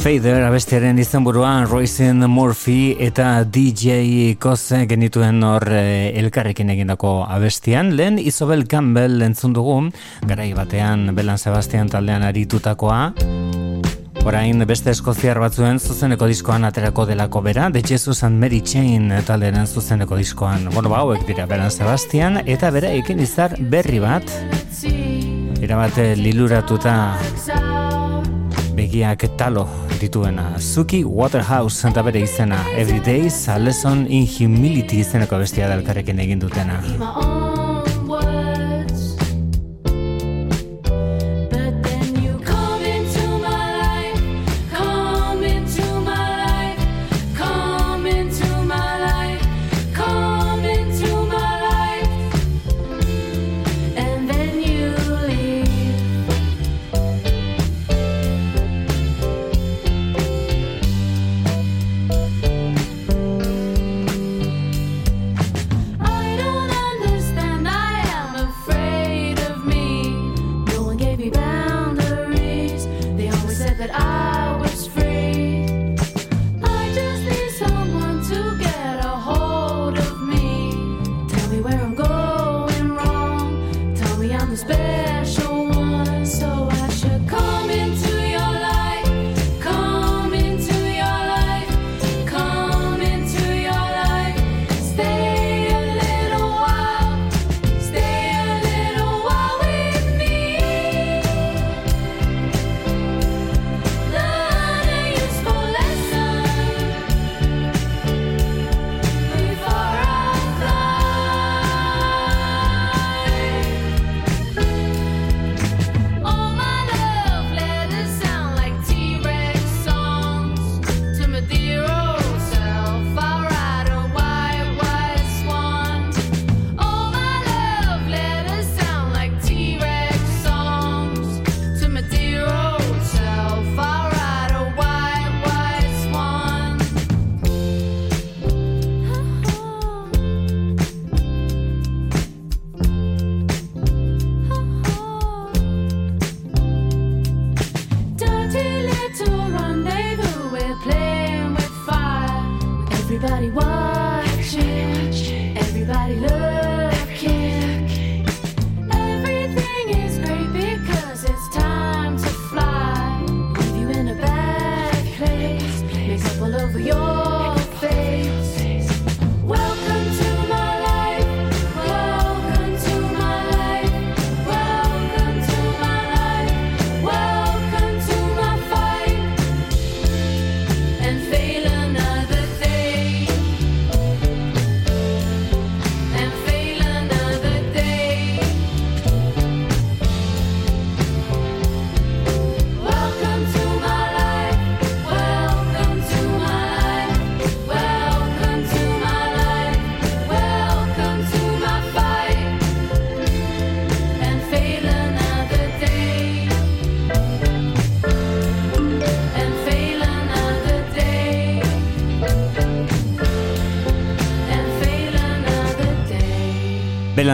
Fader abestiaren izenburuan Roisin Murphy eta DJ Koze genituen hor eh, elkarrekin egindako abestian. Lehen Isobel Campbell entzun dugu, garai batean Belan Sebastian taldean aritutakoa. Orain beste eskoziar batzuen zuzeneko diskoan aterako delako bera, The Jesus and Mary Chain taldearen zuzeneko diskoan. Bueno, ba, hauek dira Belan Sebastian eta bera ekin izar berri bat. Irabate liluratuta begiak talo dituena. Ah, Suki Waterhouse eta bere izena, Every Day's a Lesson in Humility izeneko bestia dalkarrekin egin dutena.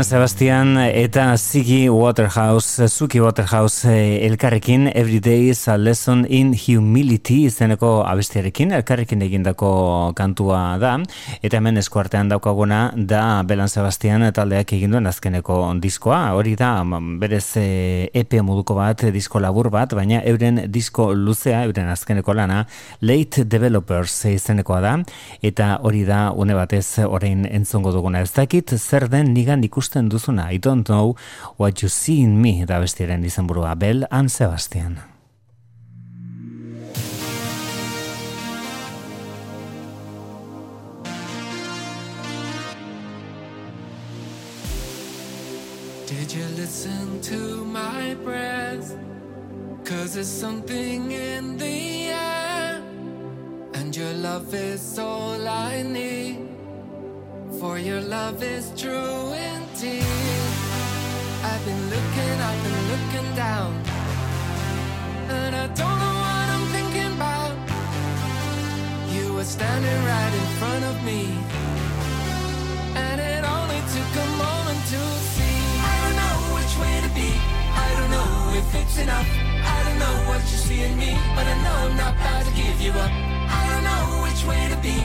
Belan Sebastian eta Ziggy Waterhouse, Zuki Waterhouse eh, elkarrekin Everyday is a lesson in humility izeneko abestiarekin, elkarrekin egindako kantua da, eta hemen eskuartean daukaguna da Belan Sebastian taldeak egin duen azkeneko diskoa, hori da mm, berez eh, EP moduko bat, disko labur bat, baina euren disko luzea, euren azkeneko lana, Late Developers izenekoa da, eta hori da une batez orain entzongo duguna. Ez dakit zer den nigan ikusten duzuna, I don't know what you see in me, da bestiaren izenburua, Bel and Sebastian. Did you listen to my breath? Cause there's something in the air, and your love is all I need. For your love is true indeed. I've been looking up and looking down, and I don't know what I'm thinking about. You were standing right in front of me, and it only took a moment to see. I don't know which way to be. I don't know if it's enough. I don't know what you see in me, but I know I'm not about to give you up. I don't know which way to be.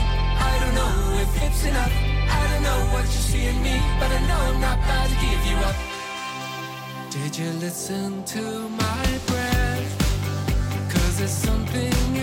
I don't know if it's enough. I don't know what you see in me, but I know I'm not about to give you up. Did you listen to my breath? Cause there's something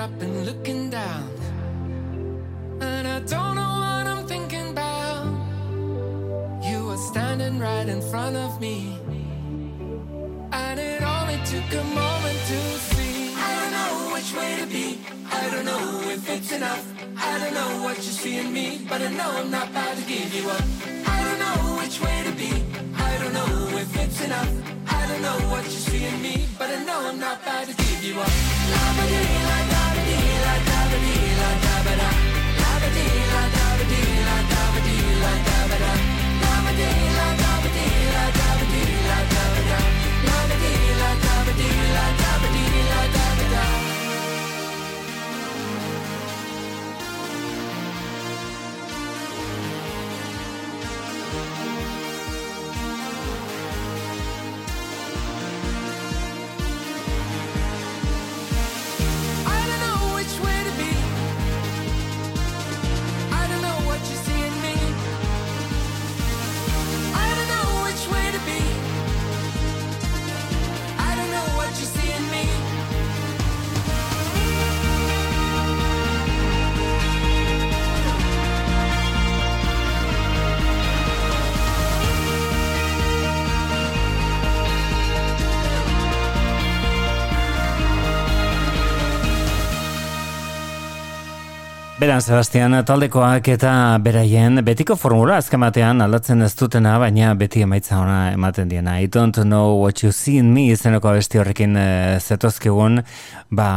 up and looking down, and I don't know what I'm thinking about. You were standing right in front of me, and it only took a moment to see. I don't know which way to be. I don't know if it's enough. I don't know what you see in me, but I know I'm not about to give you up. I don't know which way to be. I don't know if it's enough. I don't know what you see in me, but I know I'm not about to give you up. La-ba-dee, la-da-ba-dee, dabba dee la dabba dee dabba Beran Sebastian taldekoak eta beraien betiko formula azken batean aldatzen ez dutena, baina beti emaitza ona ematen diena. I don't know what you see in me izeneko abesti horrekin e, zetozkigun, ba,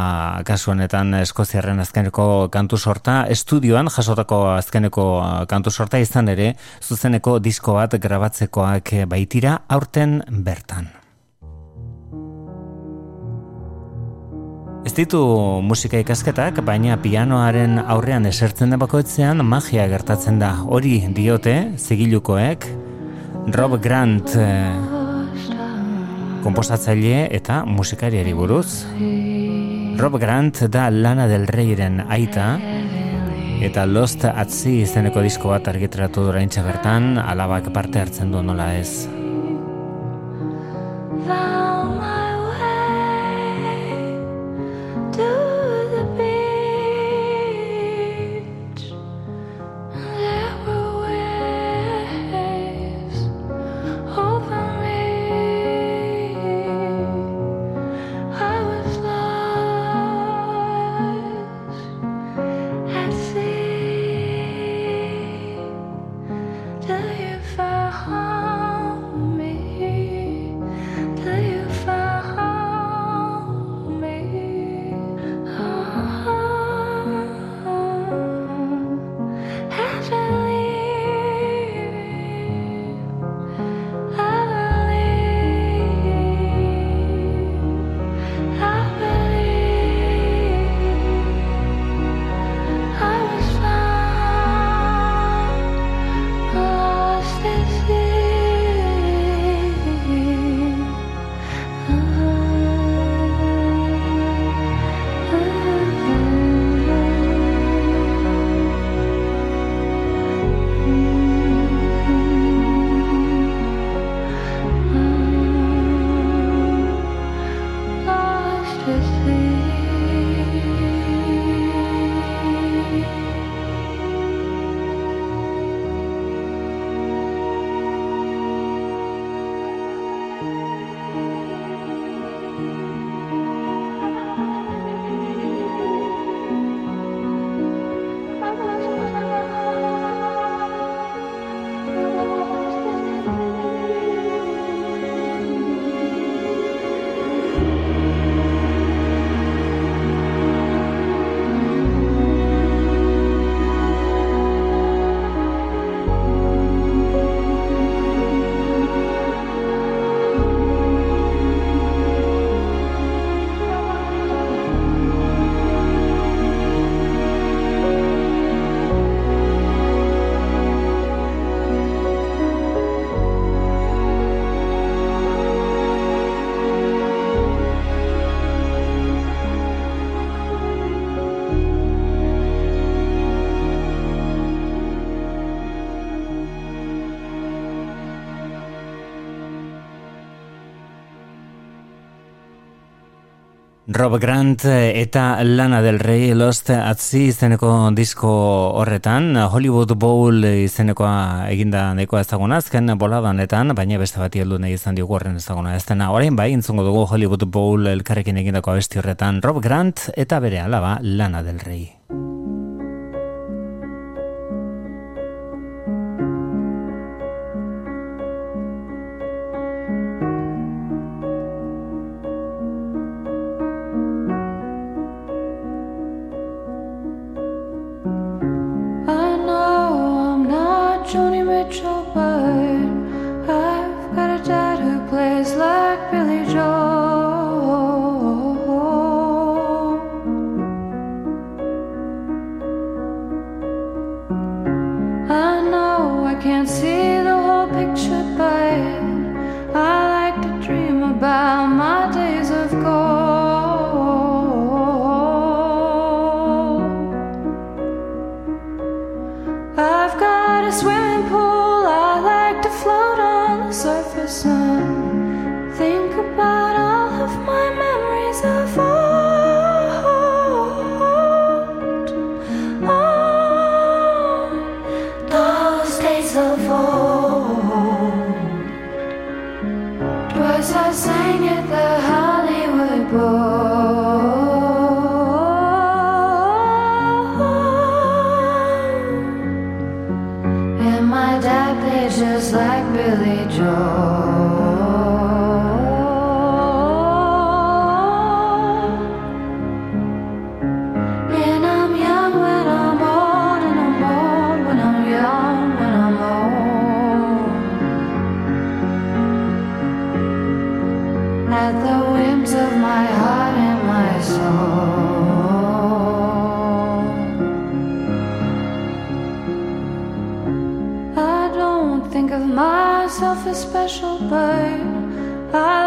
kasu honetan Eskoziarren azkeneko kantu sorta, estudioan jasotako azkeneko eh, kantu sorta izan ere, zuzeneko disko bat grabatzekoak baitira aurten bertan. Ez ditu musika ikasketak, baina pianoaren aurrean esertzen da bakoitzean magia gertatzen da. Hori diote, zigilukoek, Rob Grant eh, komposatzaile eta musikariari buruz. Rob Grant da Lana del Reyren aita, eta Lost at Sea izeneko disko bat argitratu duraintxe bertan, alabak parte hartzen du nola ez. Rob Grant eh, eta Lana del Rey Lost at Sea izeneko disko horretan. Hollywood Bowl izenekoa eginda nahikoa ezaguna azken boladanetan baina beste bat heldu nahi izan diogu horren ezaguna ez dena orain bai intzungo dugu Hollywood Bowl elkarrekin egindako abesti horretan. Rob Grant eta bere alaba Lana del Rey. a special bird. I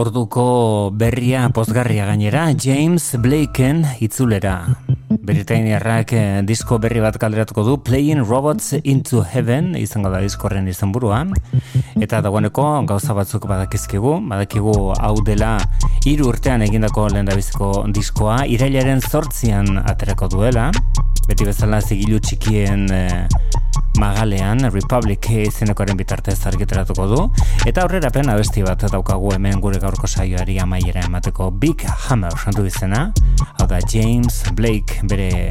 orduko berria pozgarria gainera James Blakeen itzulera. Britainiarrak eh, disko berri bat kalderatuko du Playing Robots into Heaven izango da diskorren izenburua eta dagoeneko gauza batzuk badakizkigu badakigu hau dela hiru urtean egindako lehendabiziko diskoa irailaren zortzian aterako duela beti bezala zigilu txikien eh, magalean Republic izenekoaren bitartez argitaratuko du eta aurrera pena besti bat daukagu hemen gure gaurko saioari amaiera emateko Big Hammer santu izena. Hau da James Blake bere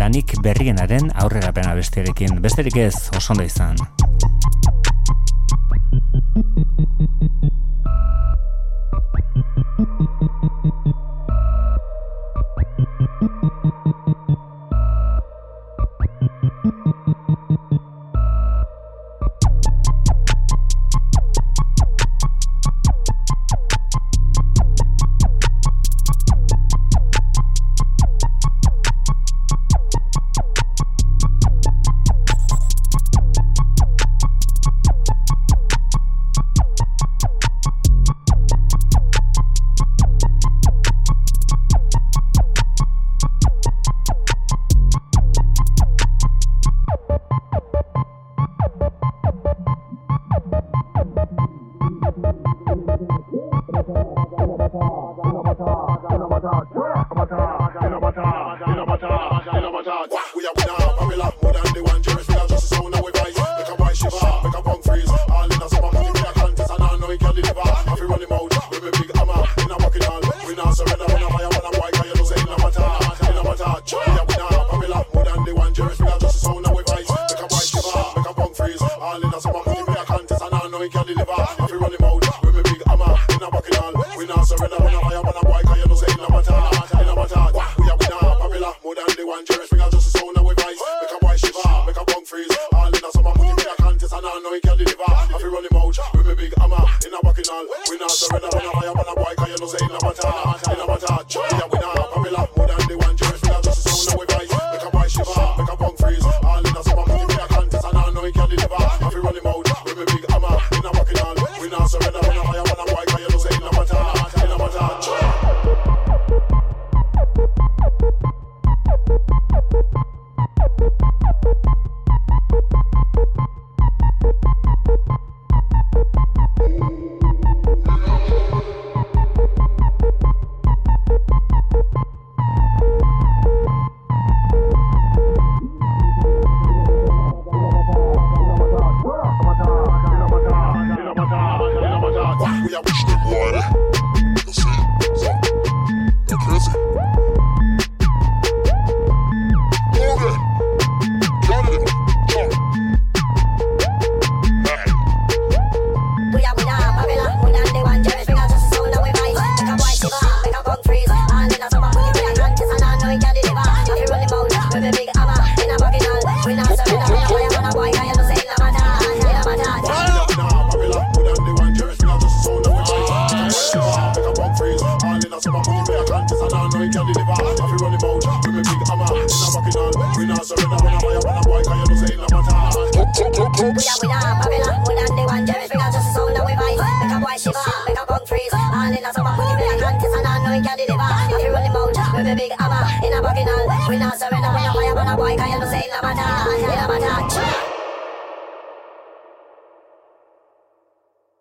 lanik berrienaren aurrera pena bestiarekin besterik ez osondo izan